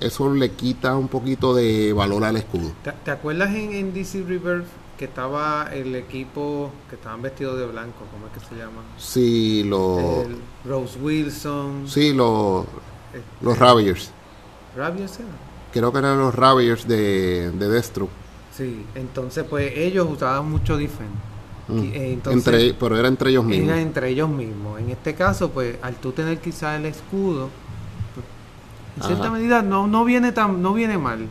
Eso le quita un poquito de valor al escudo. ¿Te, te acuerdas en, en DC Rebirth que estaba el equipo que estaban vestidos de blanco? ¿Cómo es que se llama? Sí, lo, El Rose Wilson, sí, lo, Los este, Ravagers. Ravagers era. Creo que eran los Ravagers de, de Destro. Sí, entonces pues ellos usaban mucho Defend. Mm. Eh, entonces, Entre- pero era entre ellos mismos. Era entre ellos mismos. En este caso, pues, al tú tener quizá el escudo, en cierta Ajá. medida no, no viene tan, no viene mal.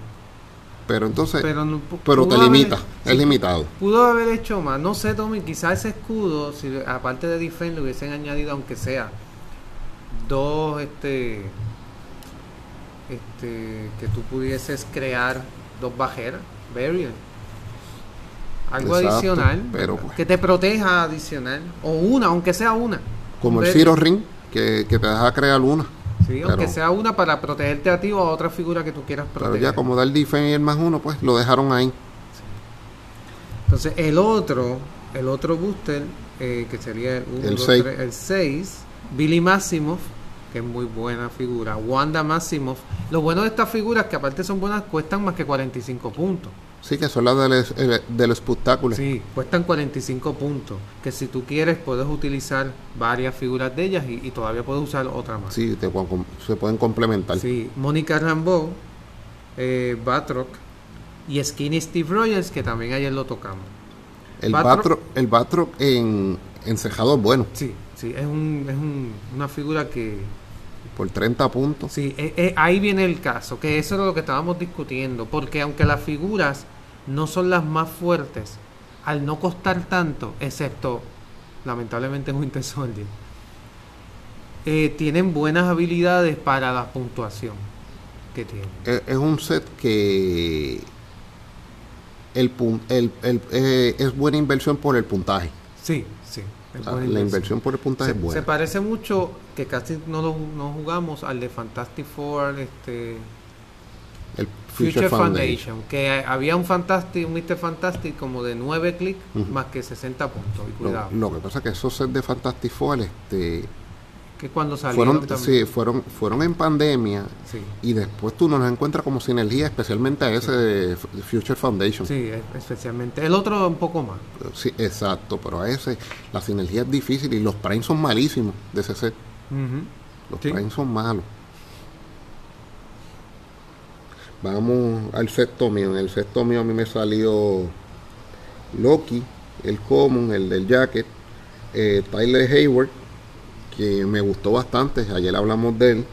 Pero entonces, pero, Pero, no- te limita, haber- es limitado. Pudo haber hecho más. No sé, Tommy, quizá ese escudo, si aparte de Defend, le hubiesen añadido, aunque sea, dos, este, este, que tú pudieses crear dos bajeras, barrier. Algo Exacto, adicional, pero pues- que te proteja adicional, o una, aunque sea una. Como Un el. Zero Ring, que, que te deja crear una. Sí, Pero- aunque sea una para protegerte a ti o a otra figura que tú quieras Pero proteger. ya como da el defense y el más uno, pues lo dejaron ahí. Entonces, el otro, el otro booster, eh, que sería el, uno, El 6, Billy Maximoff, que es muy buena figura, Wanda Maximoff. Lo bueno de estas figuras, que aparte son buenas, cuestan más que 45 puntos. Sí, que son las del, es- el- del espectáculo. Sí, cuestan 45 puntos. Que si tú quieres, puedes utilizar varias figuras de ellas y, y todavía puedes usar otra más. Sí, te se pueden complementar. Sí, Mónica Rambeau, eh, Batroc y Skinny Steve Rogers, que también ayer lo tocamos. El Batroc- Batroc, el Batroc en, en cejado es bueno, Sí, sí, es, un, es un- una figura que... por 30 puntos. Sí, eh, eh, ahí viene el caso, que eso era lo que estábamos discutiendo, porque aunque las figuras no son las más fuertes, al no costar tanto, excepto, lamentablemente, Winter Soldier, eh, tienen buenas habilidades para la puntuación que tienen. Es, es un set que el, pun- el, el- eh, es buena inversión por el puntaje. Sí, sí. O sea, la inversión por el puntaje Se, es se buena. parece mucho, que casi no lo no jugamos, al de Fantastic Four, este... Future, Foundation, que había un Fantastic, un Mr. Fantastic como de 9 clics más que 60 puntos. Y Lo, cuidado, lo que pasa es que esos sets de Fantastic Four este, que cuando salieron fueron, también. sí, fueron, fueron en pandemia sí, y después tú no los encuentras como sinergia, especialmente a ese de Future Foundation. sí, es- especialmente. El otro un poco más. Sí, exacto, pero a ese la sinergia es difícil y los primes son malísimos de ese set. Los primes son malos. Vamos al sexto mío. En el sexto mío a mí me salió Loki, el Common, el del Jacket, eh, Tyler Hayward, que me gustó bastante. Ayer hablamos de él.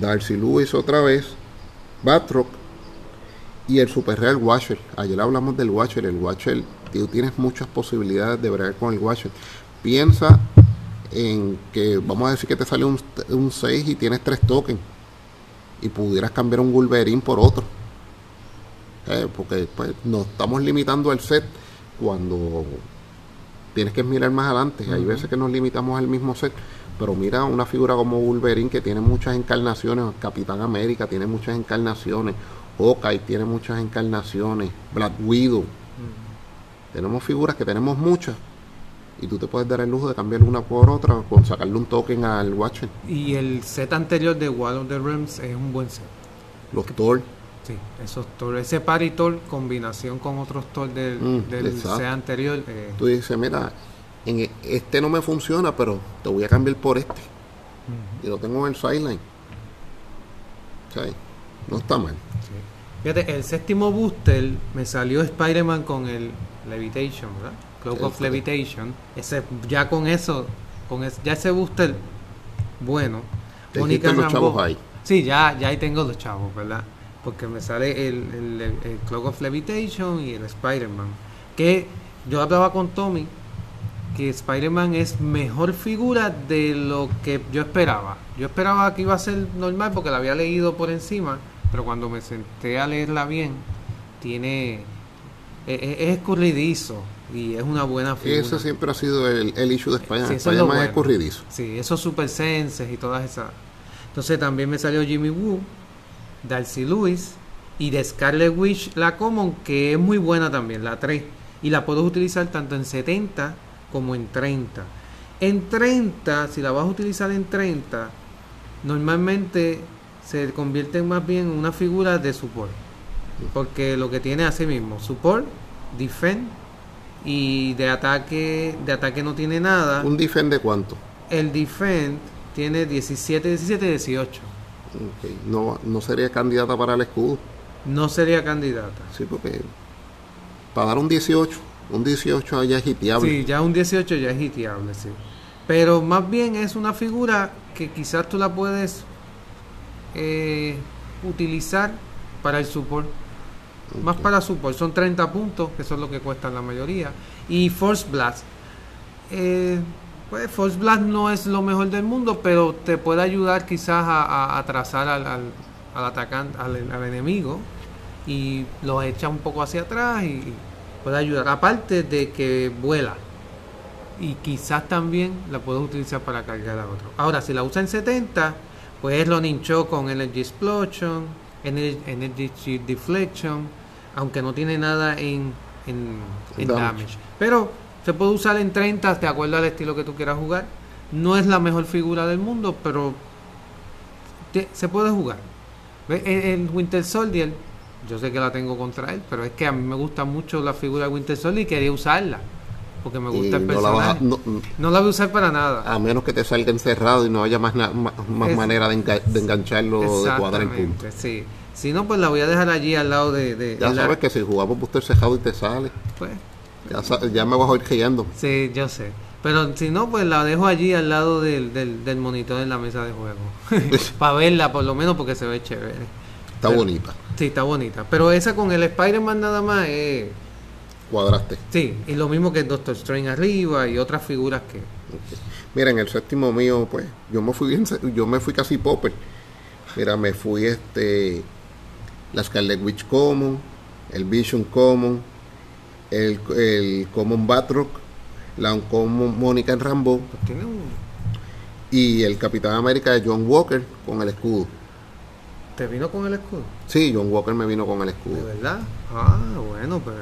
Darcy Lewis otra vez. Batroc y el Super Real Watcher. Ayer hablamos del Watcher. El Watcher, tú tienes muchas posibilidades de bregar con el Watcher. Piensa en que vamos a decir que te sale un, un 6 y tienes 3 tokens y pudieras cambiar un Wolverine por otro. Eh, porque pues, nos estamos limitando al set cuando tienes que mirar más adelante. Hay veces que nos limitamos al mismo set, pero mira una figura como Wolverine que tiene muchas encarnaciones, Capitán América tiene muchas encarnaciones, Hawkeye tiene muchas encarnaciones, Black Widow. Tenemos figuras que tenemos muchas y tú te puedes dar el lujo de cambiar una por otra con sacarle un token al Watcher. Y el set anterior de Wall of the Realms es un buen set. Los Thor, Sí, esos Thor, ese Party Thor combinación con otros Thor del, Mm, del set anterior. eh, tú dices, mira, en e- este no me funciona, pero te voy a cambiar por este. Y lo tengo en el sideline. O sea, no está mal. sí. Fíjate, el séptimo booster me salió Spider-Man con el Levitation, ¿verdad? Cloak of Sí. Levitation. Ese, ya con eso, con es- ya ese booster, bueno. Te los Rambeau- chavos ahí. Sí, ya, ya ahí tengo los chavos, ¿verdad? Porque me sale el, el, el Cloak of Levitation y el Spider-Man. Que yo hablaba con Tommy que Spider-Man es mejor figura de lo que yo esperaba. Yo esperaba que iba a ser normal porque la había leído por encima, pero cuando me senté a leerla bien, tiene. e- e- Es, escurridizo y es una buena figura. Ese siempre ha sido el, el issue de España. Sí, eso España es más bueno. escurridizo. Sí, esos super senses y todas esas. Entonces también me salió Jimmy Woo, Darcy Lewis y de Scarlet Witch la Common, que es muy buena también, la 3. Y la puedes utilizar tanto en 70 como en 30. En 30, si la vas a utilizar en 30, normalmente se convierte más bien en una figura de support. Porque lo que tiene así mismo, support, defend y de ataque, de ataque no tiene nada. ¿Un defend de cuánto? El defend tiene 17, 17, 18. Ok, No, no sería candidata para el escudo. No sería candidata. Sí, porque para dar un 18, un 18 allá es hitiable. Sí, ya un 18 ya es hitiable, sí. Pero más bien es una figura que quizás tú la puedes eh, utilizar para el support. Más para support. Son 30 puntos, que son lo que cuestan la mayoría. Y Force Blast. Eh, pues Force Blast no es lo mejor del mundo, pero te puede ayudar quizás a, atrasar al, al, atacante, al, enemigo. Y lo echa un poco hacia atrás y puede ayudar. Aparte de que vuela. Y quizás también la puedes utilizar para cargar a otro. Ahora, si la usa en 70, pues es lo ninchó con Energy Explosion, Energy, Deflection, aunque no tiene nada en, en, damage. Pero se puede usar en 30, de acuerdo al estilo que tú quieras jugar. No es la mejor figura del mundo, pero se puede jugar. El, Winter Soldier, yo sé que la tengo contra él, pero es que a mí me gusta mucho la figura de Winter Soldier y quería usarla porque me gusta el personaje. No la, voy a usar para nada. A menos que te salga encerrado y no haya más, más, manera de, engancharlo de cuadrar en punto. Sí. Si no, pues la voy a dejar allí al lado de... ya sabes que si jugamos Buster cejado y te sale, pues... Ya, me vas a ir guiando. Sí, yo sé. Pero si no, pues la dejo allí al lado del, del, monitor en la mesa de juego. para verla, por lo menos, porque se ve chévere. Está bonita. Sí, está bonita. Pero esa con el Spider-Man nada más es cuadraste. Sí, y lo mismo que Doctor Strange arriba y otras figuras que... Mira, en el séptimo mío, pues, yo me fui bien, yo me fui casi popper. Mira, me fui este la Scarlet Witch Common, el Vision Common, el, el Common Batroc, la Common Mónica en Rambo. Pues y el Capitán América de John Walker con el escudo. ¿Te vino con el escudo? Sí, John Walker me vino con el escudo. ¿De verdad? Ah, bueno, pues.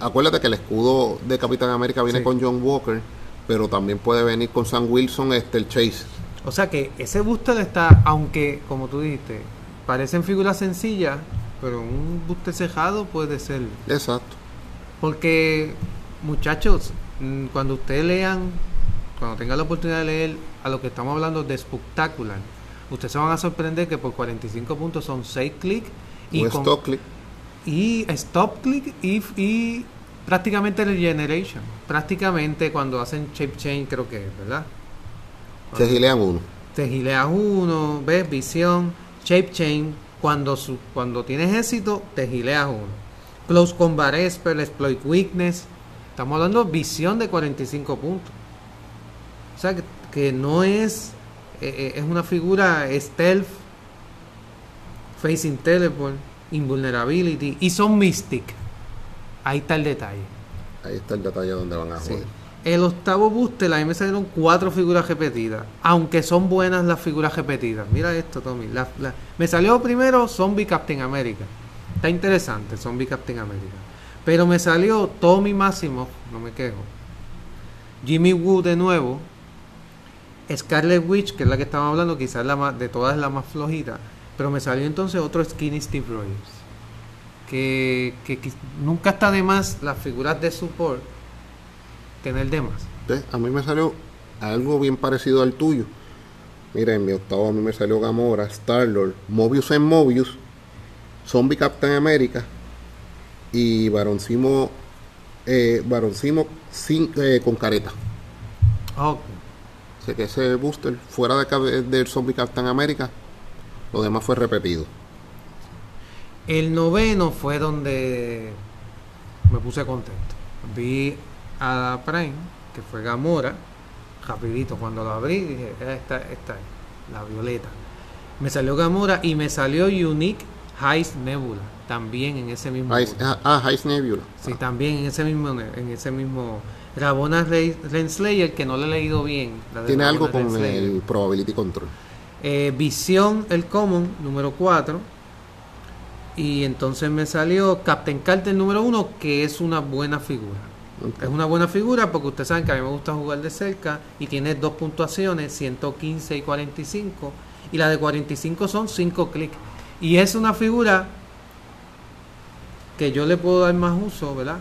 acuérdate que el escudo de Capitán América viene con John Walker, pero también puede venir con Sam Wilson, este, el Chase. O sea que ese booster está, aunque, como tú dijiste, parecen figuras sencillas, pero un booster cejado puede ser. Exacto. Porque, muchachos, mm, cuando ustedes lean, cuando tengan la oportunidad de leer a lo que estamos hablando de Spectacular, ustedes se van a sorprender que por 45 puntos son 6 clics y, stop click. y stop click y, prácticamente regeneration. Prácticamente cuando hacen shape change creo que es, ¿verdad? Te gilean uno. Te gileas uno, ves, visión, shape change. Cuando, su, cuando tienes éxito, te gileas uno. Close Combat Expert, Exploit Weakness. Estamos hablando de visión de 45 puntos. O sea que no es eh, eh, es una figura stealth, facing teleport, invulnerability y son mystic. Ahí está el detalle. Ahí está el detalle donde van a jugar. El octavo booster, a mí me salieron cuatro figuras repetidas. Aunque son buenas las figuras repetidas. Mira esto, Tommy. me salió primero Zombie Captain America. Está interesante, Zombie Captain America. Pero me salió Tommy Máximo, no me quejo. Jimmy Woo de nuevo, Scarlet Witch, que es la que estábamos hablando, quizás la más, de todas la más flojita, pero me salió entonces otro Skinny Steve Rogers. Que, nunca está de más las figuras de support tener de más. A mí me salió algo bien parecido al tuyo. Mira, en mi octavo a mí me salió Gamora, Star-Lord, Mobius en Mobius, Zombie Captain America y Baroncimo, eh, Baroncimo sin, eh, con careta. Okay que ese booster, fuera de, del Zombie Captain America, lo demás fue repetido. El noveno fue donde me puse contento. Vi a Prime, que fue Gamora, rapidito, cuando lo abrí dije, esta, esta es, la violeta. Me salió Gamora y me salió Unique Heist Nebula, también en ese mismo... ah, ah Nebula. Sí, también en ese mismo, en ese mismo Rabona Renslayer, que no lo he leído bien. Tiene algo con el Probability Control. Eh, Visión, el Common, número 4. Y entonces me salió Captain Carter número 1, que es una buena figura. Es una buena figura porque ustedes saben que a mí me gusta jugar de cerca y tiene dos puntuaciones, 115 y 45. Y la de 45 son 5 clics. Y es una figura que yo le puedo dar más uso, ¿verdad?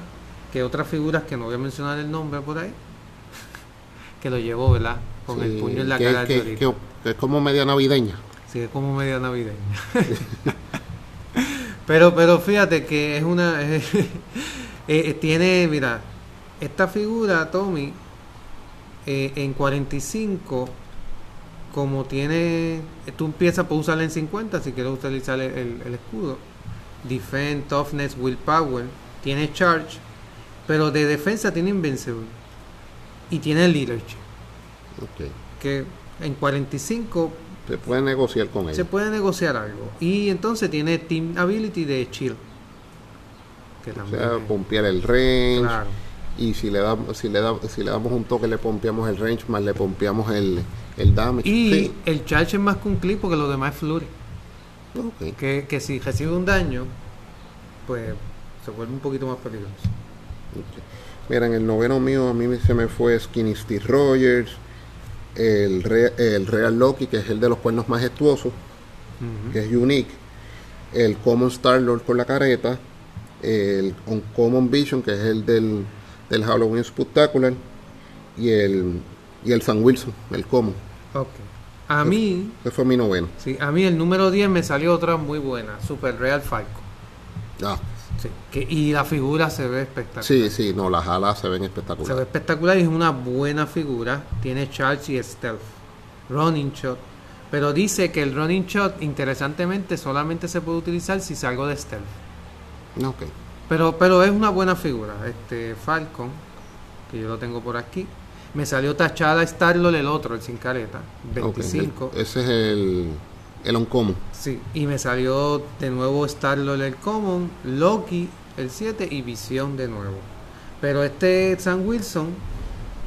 Que otras figuras que no voy a mencionar el nombre por ahí, que lo llevó, ¿verdad? Con el puño en la cara que, que, es como media navideña. Sí, es como media navideña. pero, pero fíjate que es una... Eh, tiene, mira, esta figura, Tommy, en 45 como tiene, tú empiezas por usarla en 50 si quieres utilizar el, escudo. Defend, Toughness, Willpower, tiene Charge, pero de defensa tiene Invincible y tiene Leadership. Okay. Que en 45 se puede negociar con él. Se puede negociar algo. Y entonces tiene Team Ability de Chill. Que o sea, pompear el range. Claro. Y si le, damos, si, le da, si le damos un toque, le pompeamos el range, más le pompeamos el, el damage. Y el charge es más que un clip porque lo demás es flurry. Que, que, si recibe un daño, pues se vuelve un poquito más peligroso. Mira, en el noveno mío a mí se me fue Skinny Steve Rogers, el, el Real Loki, que es el de los cuernos majestuosos, que es unique, el Common Star Lord con la careta, el Uncommon Vision, que es el del, del Halloween Spectacular, y el y el San Wilson, el Como. Ok. A mí. Ese fue mi noveno. Sí, a mí el número 10 me salió otra muy buena, Super Real Falco. Ah. Sí, que, y la figura se ve espectacular. Sí, sí, no, las alas se ven espectaculares. Se ve espectacular y es una buena figura. Tiene charge y stealth. Running shot. Pero dice que el running shot, interesantemente, solamente se puede utilizar si salgo de stealth. Ok. Pero, pero es una buena figura. Este Falcon, que yo lo tengo por aquí. Me salió tachada Starlord el otro, el sin careta, 25. ese es el, el Uncommon. Sí, y me salió de nuevo Starlord el Common, Loki el 7 y Visión de nuevo. Pero este Sam Wilson,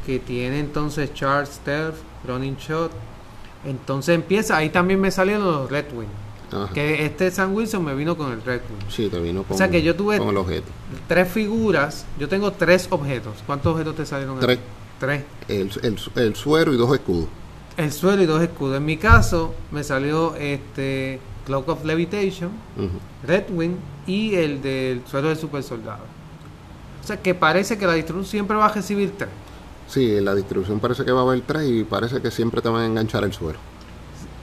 que tiene entonces Charge Stealth, Running Shot, entonces empieza, ahí también me salieron los Red Wing. Que este Sam Wilson me vino con el Red Wing. Sí, te vino con, o sea que yo tuve el objeto. tres figuras, yo tengo tres objetos. ¿Cuántos objetos te salieron? Tres. Tres. El, el, suero y dos escudos. El suero y dos escudos. En mi caso me salió este Cloak of Levitation, Red Wing y el del suero del super soldado. O sea que parece que la distribución siempre va a recibir tres. Sí, la distribución parece que va a haber tres y parece que siempre te van a enganchar el suero.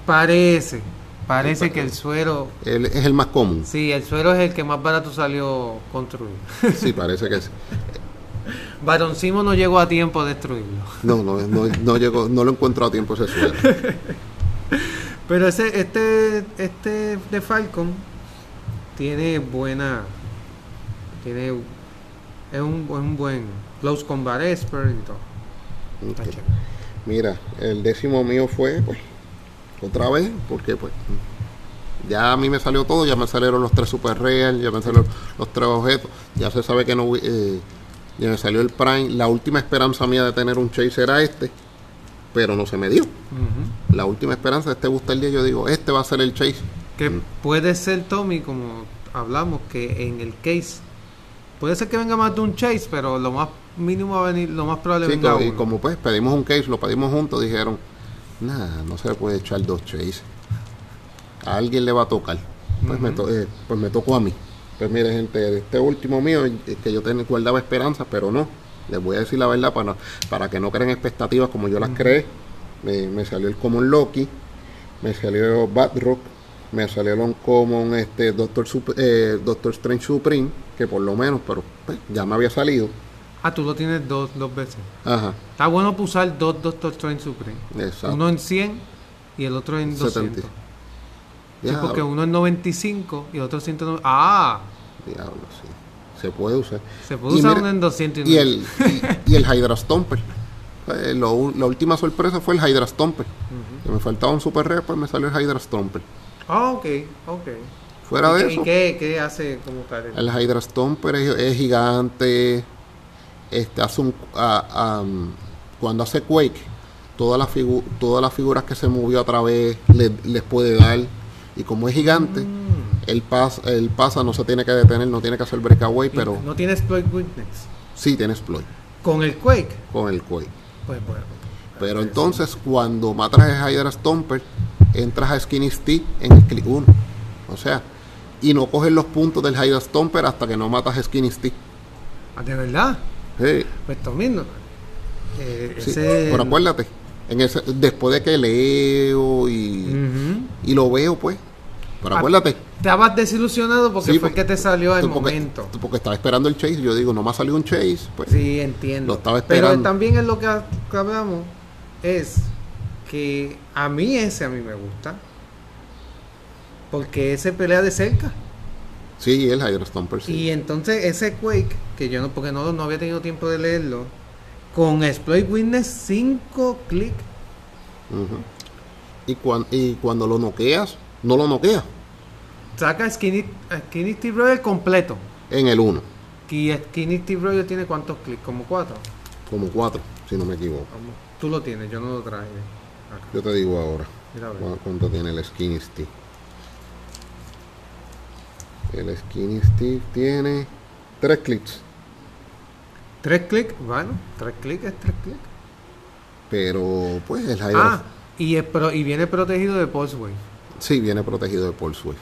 Parece, parece que el suero... es el más común. Sí, el suero es el que más barato salió construir. Sí, parece que sí. Baron no llegó a tiempo a destruirlo. No, no, no, no llegó, no lo encontró a tiempo ese suelo. Pero ese, este, este de Falcon tiene buena, tiene, es un, un buen close combat expert y todo. Mira, el décimo mío fue, pues, otra vez, porque pues ya a mí me salió todo, ya me salieron los tres super real, ya me salieron los tres objetos, ya se sabe que no eh, y me salió el Prime. La última esperanza mía de tener un Chase era este, pero no se me dio. La última esperanza de este Booster día, yo digo, este va a ser el Chase. Que mm. puede ser, Tommy, como hablamos, que en el case, puede ser que venga más de un Chase, pero lo más mínimo va a venir, lo más probable sí, Y como pues pedimos un case, lo pedimos juntos, dijeron, nada, no se puede echar dos Chase. A alguien le va a tocar. Pues, me, eh, pues me tocó a mí. Pues mire, gente, este último mío, que yo tenía, guardaba esperanzas, pero no. Les voy a decir la verdad para, para que no creen expectativas como yo las creé. Me, salió el Common Loki, me salió Rock, me salió el Common este, Doctor, eh, Doctor Strange Supreme, que por lo menos, pero pues, ya me había salido. Ah, tú lo tienes dos, dos veces. Ajá. Está bueno usar dos Doctor Strange Supreme. Exacto. Uno en 100 y el otro en 200. Sí, porque uno es 95 y otro 190. ¡Ah! Diablo, sí. Se puede usar. Se puede usar uno en 200 y, el, y, el Hydra Stomper. Eh, la última sorpresa fue el Hydra Stomper. que me faltaba un super rare, pues me salió el Hydra Stomper. Ah, ok, ok. Fuera de eso. ¿Y qué, qué, hace como tal? El Hydra Stomper es, gigante. Este, hace un, cuando hace Quake, todas las, todas las figuras que se movió a través les puede dar y como es gigante, mm. El, pas, el pasa, no se tiene que detener, no tiene que hacer breakaway, pero... ¿No tiene exploit witness? Sí, tiene exploit. ¿Con el Quake? Con el Quake. Pues bueno. Pero entonces, cuando matas a Hydra Stomper, entras a Skinny Stick en el click 1. O sea, y no coges los puntos del Hydra Stomper hasta que no matas a Skinny Stick. ¿Ah, ¿De verdad? Sí. Pues mismo. Eh, Pero acuérdate, En ese, después de que leo y, y lo veo, pues. Pero Ah, acuérdate, Estabas desilusionado porque Sí, fue porque- que te salió al porque, momento. porque estaba esperando el chase. Yo digo, no me ha salido un chase. Pues, Sí, entiendo. Lo estaba Pero esperando. también es lo que, ha- que hablamos, es que a mí ese a mí me gusta. Porque ese pelea de cerca. sí, el Hydro Stomper, sí. Y entonces ese Quake, que yo no, porque no, no había tenido tiempo de leerlo, con Exploit Witness 5 clic. Y, cuan- y cuando lo noqueas, no lo noqueas Saca Skinny, Skinny Steve Rogers completo. en el 1, Y Skinny Steve Rogers tiene cuántos clics, como 4. como 4, si no me equivoco. Tú lo tienes, yo no lo traje. Acá. Yo te digo ahora Mira cuánto tiene el Skinny Steve. El Skinny Steve tiene 3 clics, Tres clics, bueno, tres clics es tres clics. pero pues el Ah, y, es pro- y viene protegido de Pulse Wave. sí viene protegido de Pulse Wave.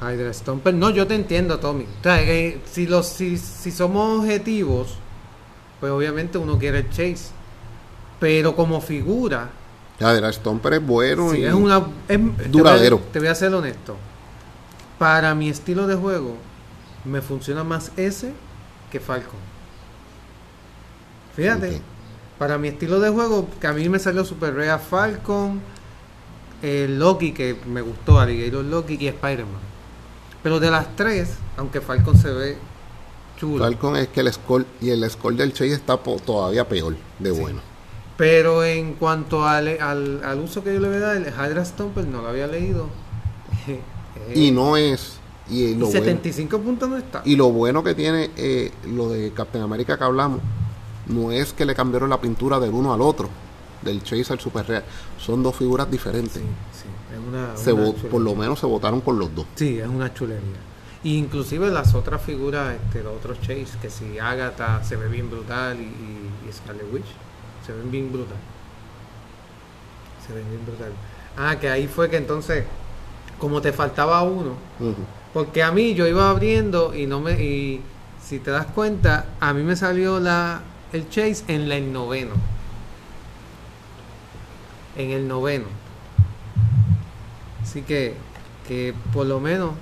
Hydra Stomper. No, yo te entiendo, Tommy. O sea, eh, si, los, si, si somos objetivos, pues obviamente uno quiere el chase. Pero como figura, Hydra Stomper es bueno sí, y es una. es- te Duradero. voy a- Te voy, a ser honesto. Para mi estilo de juego, me funciona más ese que Falcon. Fíjate. Para mi estilo de juego, que a mí me salió Super Rare Falcon, el Loki que me gustó, Alligator Loki y Spider-Man. Pero de las tres, aunque Falcon se ve chulo, Falcon es que el score y el score del Chase está po- todavía peor de Sí. bueno. pero en cuanto al, al, al uso que yo le voy a dar, el Hydra Stomper no lo había leído. Y no es y lo, bueno, 75 puntos no está. y lo bueno que tiene eh, lo de Captain America que hablamos no es que le cambiaron la pintura del uno al otro, del Chase al Super Real. Son dos figuras diferentes. Sí, una, Se una por lo menos se votaron por los dos. Sí, es una chulería. Y inclusive las otras figuras, este, los otros Chase, que si Agatha se ve bien brutal y, y, y Scarlet Witch se ven bien brutal. Se ven bien brutal. Ah, que ahí fue que entonces, como te faltaba uno, porque a mí yo iba abriendo y no me y si te das cuenta, a mí me salió la el Chase en la el noveno. En el noveno. Así que que por lo menos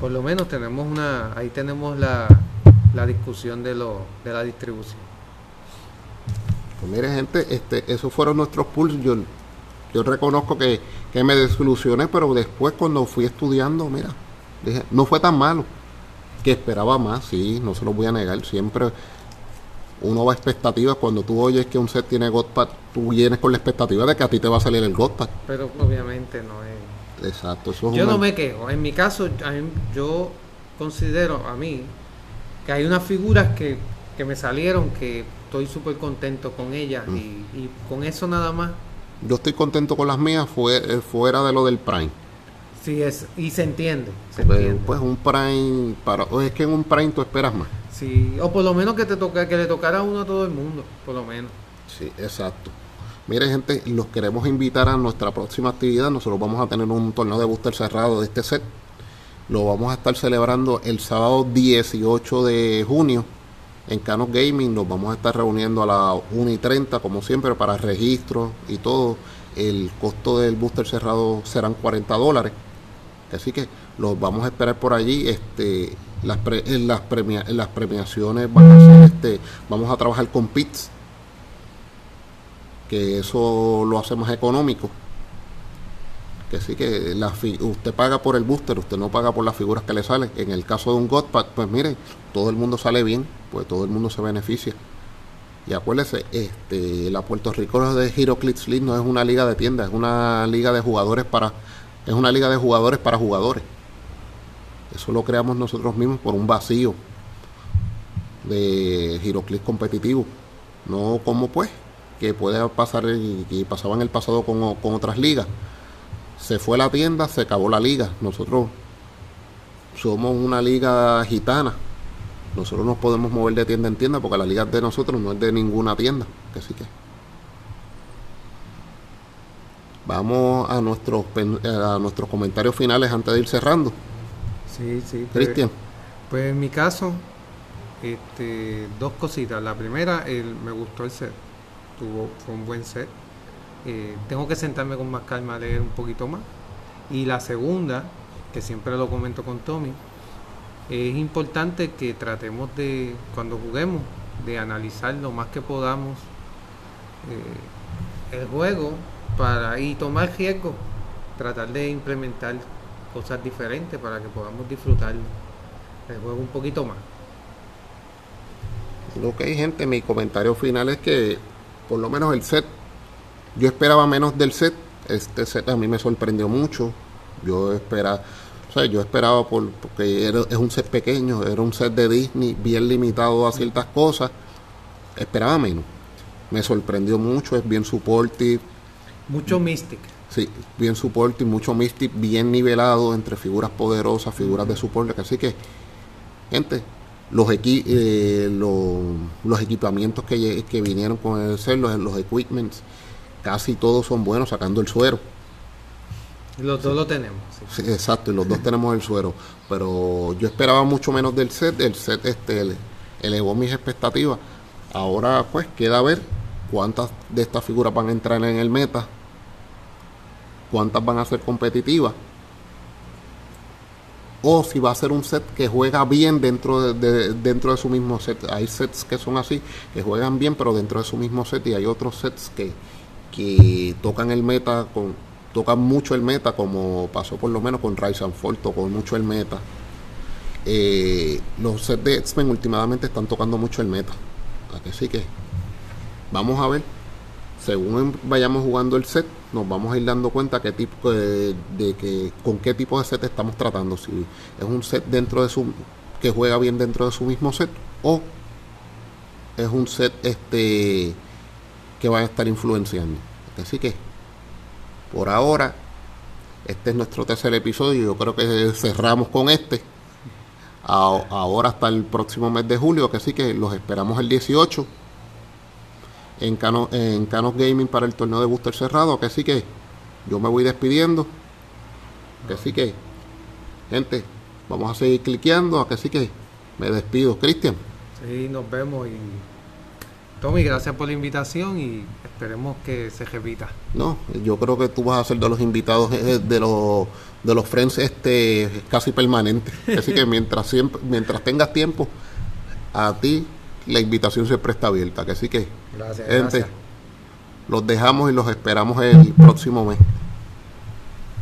por lo menos tenemos una ahí tenemos la, la discusión de lo de la distribución. Pues mire gente, este, esos fueron nuestros pulls. Yo, yo reconozco que, que me desilusioné, pero después cuando fui estudiando, mira, dije, no fue tan malo. Que esperaba más, sí, no se lo voy a negar. Siempre uno va a expectativas. Cuando tú oyes que un set tiene Godpad, tú vienes con la expectativa de que a ti te va a salir el Godpad. Pero obviamente no es Exacto, eso es Yo una- no me quejo. En mi caso, yo considero a mí que hay unas figuras que, que me salieron que estoy súper contento con ellas Mm. y, y con eso nada más. Yo estoy contento con las mías fue, eh, fuera de lo del Prime. Sí, es, y se entiende. Se Pues, entiende. pues un Prime, para, o es que en un Prime tú esperas más. Sí, o por lo menos que te toca, que le tocara uno a todo el mundo, por lo menos. Sí, exacto. Mire, gente, los queremos invitar a nuestra próxima actividad. Nosotros vamos a tener un torneo de booster cerrado de este set. Lo vamos a estar celebrando el sábado 18 de junio en Canos Gaming. Nos vamos a estar reuniendo a las 1 y 30, como siempre, para registro y todo. El costo del booster cerrado serán 40 dólares. Así que los vamos a esperar por allí. Este, las, pre- en las, premiaciones van a ser, este, vamos a trabajar con pits que eso lo hace más económico. Que sí que usted paga por el booster, usted no paga por las figuras que le salen. En el caso de un Godpad, pues mire, todo el mundo sale bien, pues todo el mundo se beneficia. Y acuérdese, este, la Puerto Rico de HeroClix League no es una liga de tiendas, es una liga de jugadores para, es una liga de jugadores para jugadores. Eso lo creamos nosotros mismos por un vacío de HeroClix competitivo. No como pues, que puede pasar y, pasaba en el pasado con, con otras ligas. Se fue la tienda, se acabó la liga. Nosotros somos una liga gitana. Nosotros nos podemos mover de tienda en tienda porque la liga de nosotros no es de ninguna tienda. Así que vamos a nuestros a nuestros comentarios finales antes de ir cerrando. Sí, sí. pues- Cristian, Pues en mi caso, este, dos cositas. La primera, el, me gustó el set. tuvo, fue un buen set. Eh, tengo que sentarme con más calma a leer un poquito más. Y la segunda, que siempre lo comento con Tommy, es importante que tratemos de, cuando juguemos, de analizar lo más que podamos eh, el juego para y tomar riesgo, tratar de implementar cosas diferentes para que podamos disfrutar el juego un poquito más. Ok, gente, mi comentario final es que por lo menos el set, yo esperaba menos del set, este set a mí me sorprendió mucho, yo esperaba, o sea, yo esperaba por, porque era, es un set pequeño, era un set de Disney bien limitado a ciertas cosas, esperaba menos, me sorprendió mucho, es bien supportive. Mucho Mystic. Sí, bien supportive, mucho Mystic, bien nivelado entre figuras poderosas, figuras de soporte, así que, gente, los, eh, los, equipamientos que, que, vinieron con el set, los, los equipments, casi todos son buenos sacando el suero. Los dos lo tenemos. exacto, y los dos tenemos el suero. Pero yo esperaba mucho menos del set. El set este elevó mis expectativas. Ahora pues queda ver cuántas de estas figuras van a entrar en el meta. Cuántas van a ser competitivas o si va a ser un set que juega bien dentro de, dentro de su mismo set. Hay sets que son así, que juegan bien, pero dentro de su mismo set, y hay otros sets que, que tocan el meta, con, tocan mucho el meta, como pasó por lo menos con Rise and Fall, tocó mucho el meta. Eh, los sets de X-Men últimamente están tocando mucho el meta. Así que vamos a ver, según vayamos jugando el set, nos vamos a ir dando cuenta qué tipo de, que con qué tipo de set estamos tratando. Si es un set dentro de su que juega bien dentro de su mismo set o es un set este que va a estar influenciando. Así que por ahora este es nuestro tercer episodio. Yo creo que cerramos con este. Ahora hasta el próximo mes de julio que así que los esperamos el 18 en Canos, en Canos Gaming para el torneo de booster cerrado. Que sí que yo me voy despidiendo. Que sí que, gente, vamos a seguir cliqueando. Que sí que me despido. Cristian. Sí, nos vemos y Tommy, gracias por la invitación y esperemos que se repita. No, yo creo que tú vas a ser de los invitados eh, de los de los friends este casi permanentes. Así que mientras siempre, mientras tengas tiempo, a ti la invitación siempre está abierta. Así que, gracias, gente, los dejamos y los esperamos el próximo mes.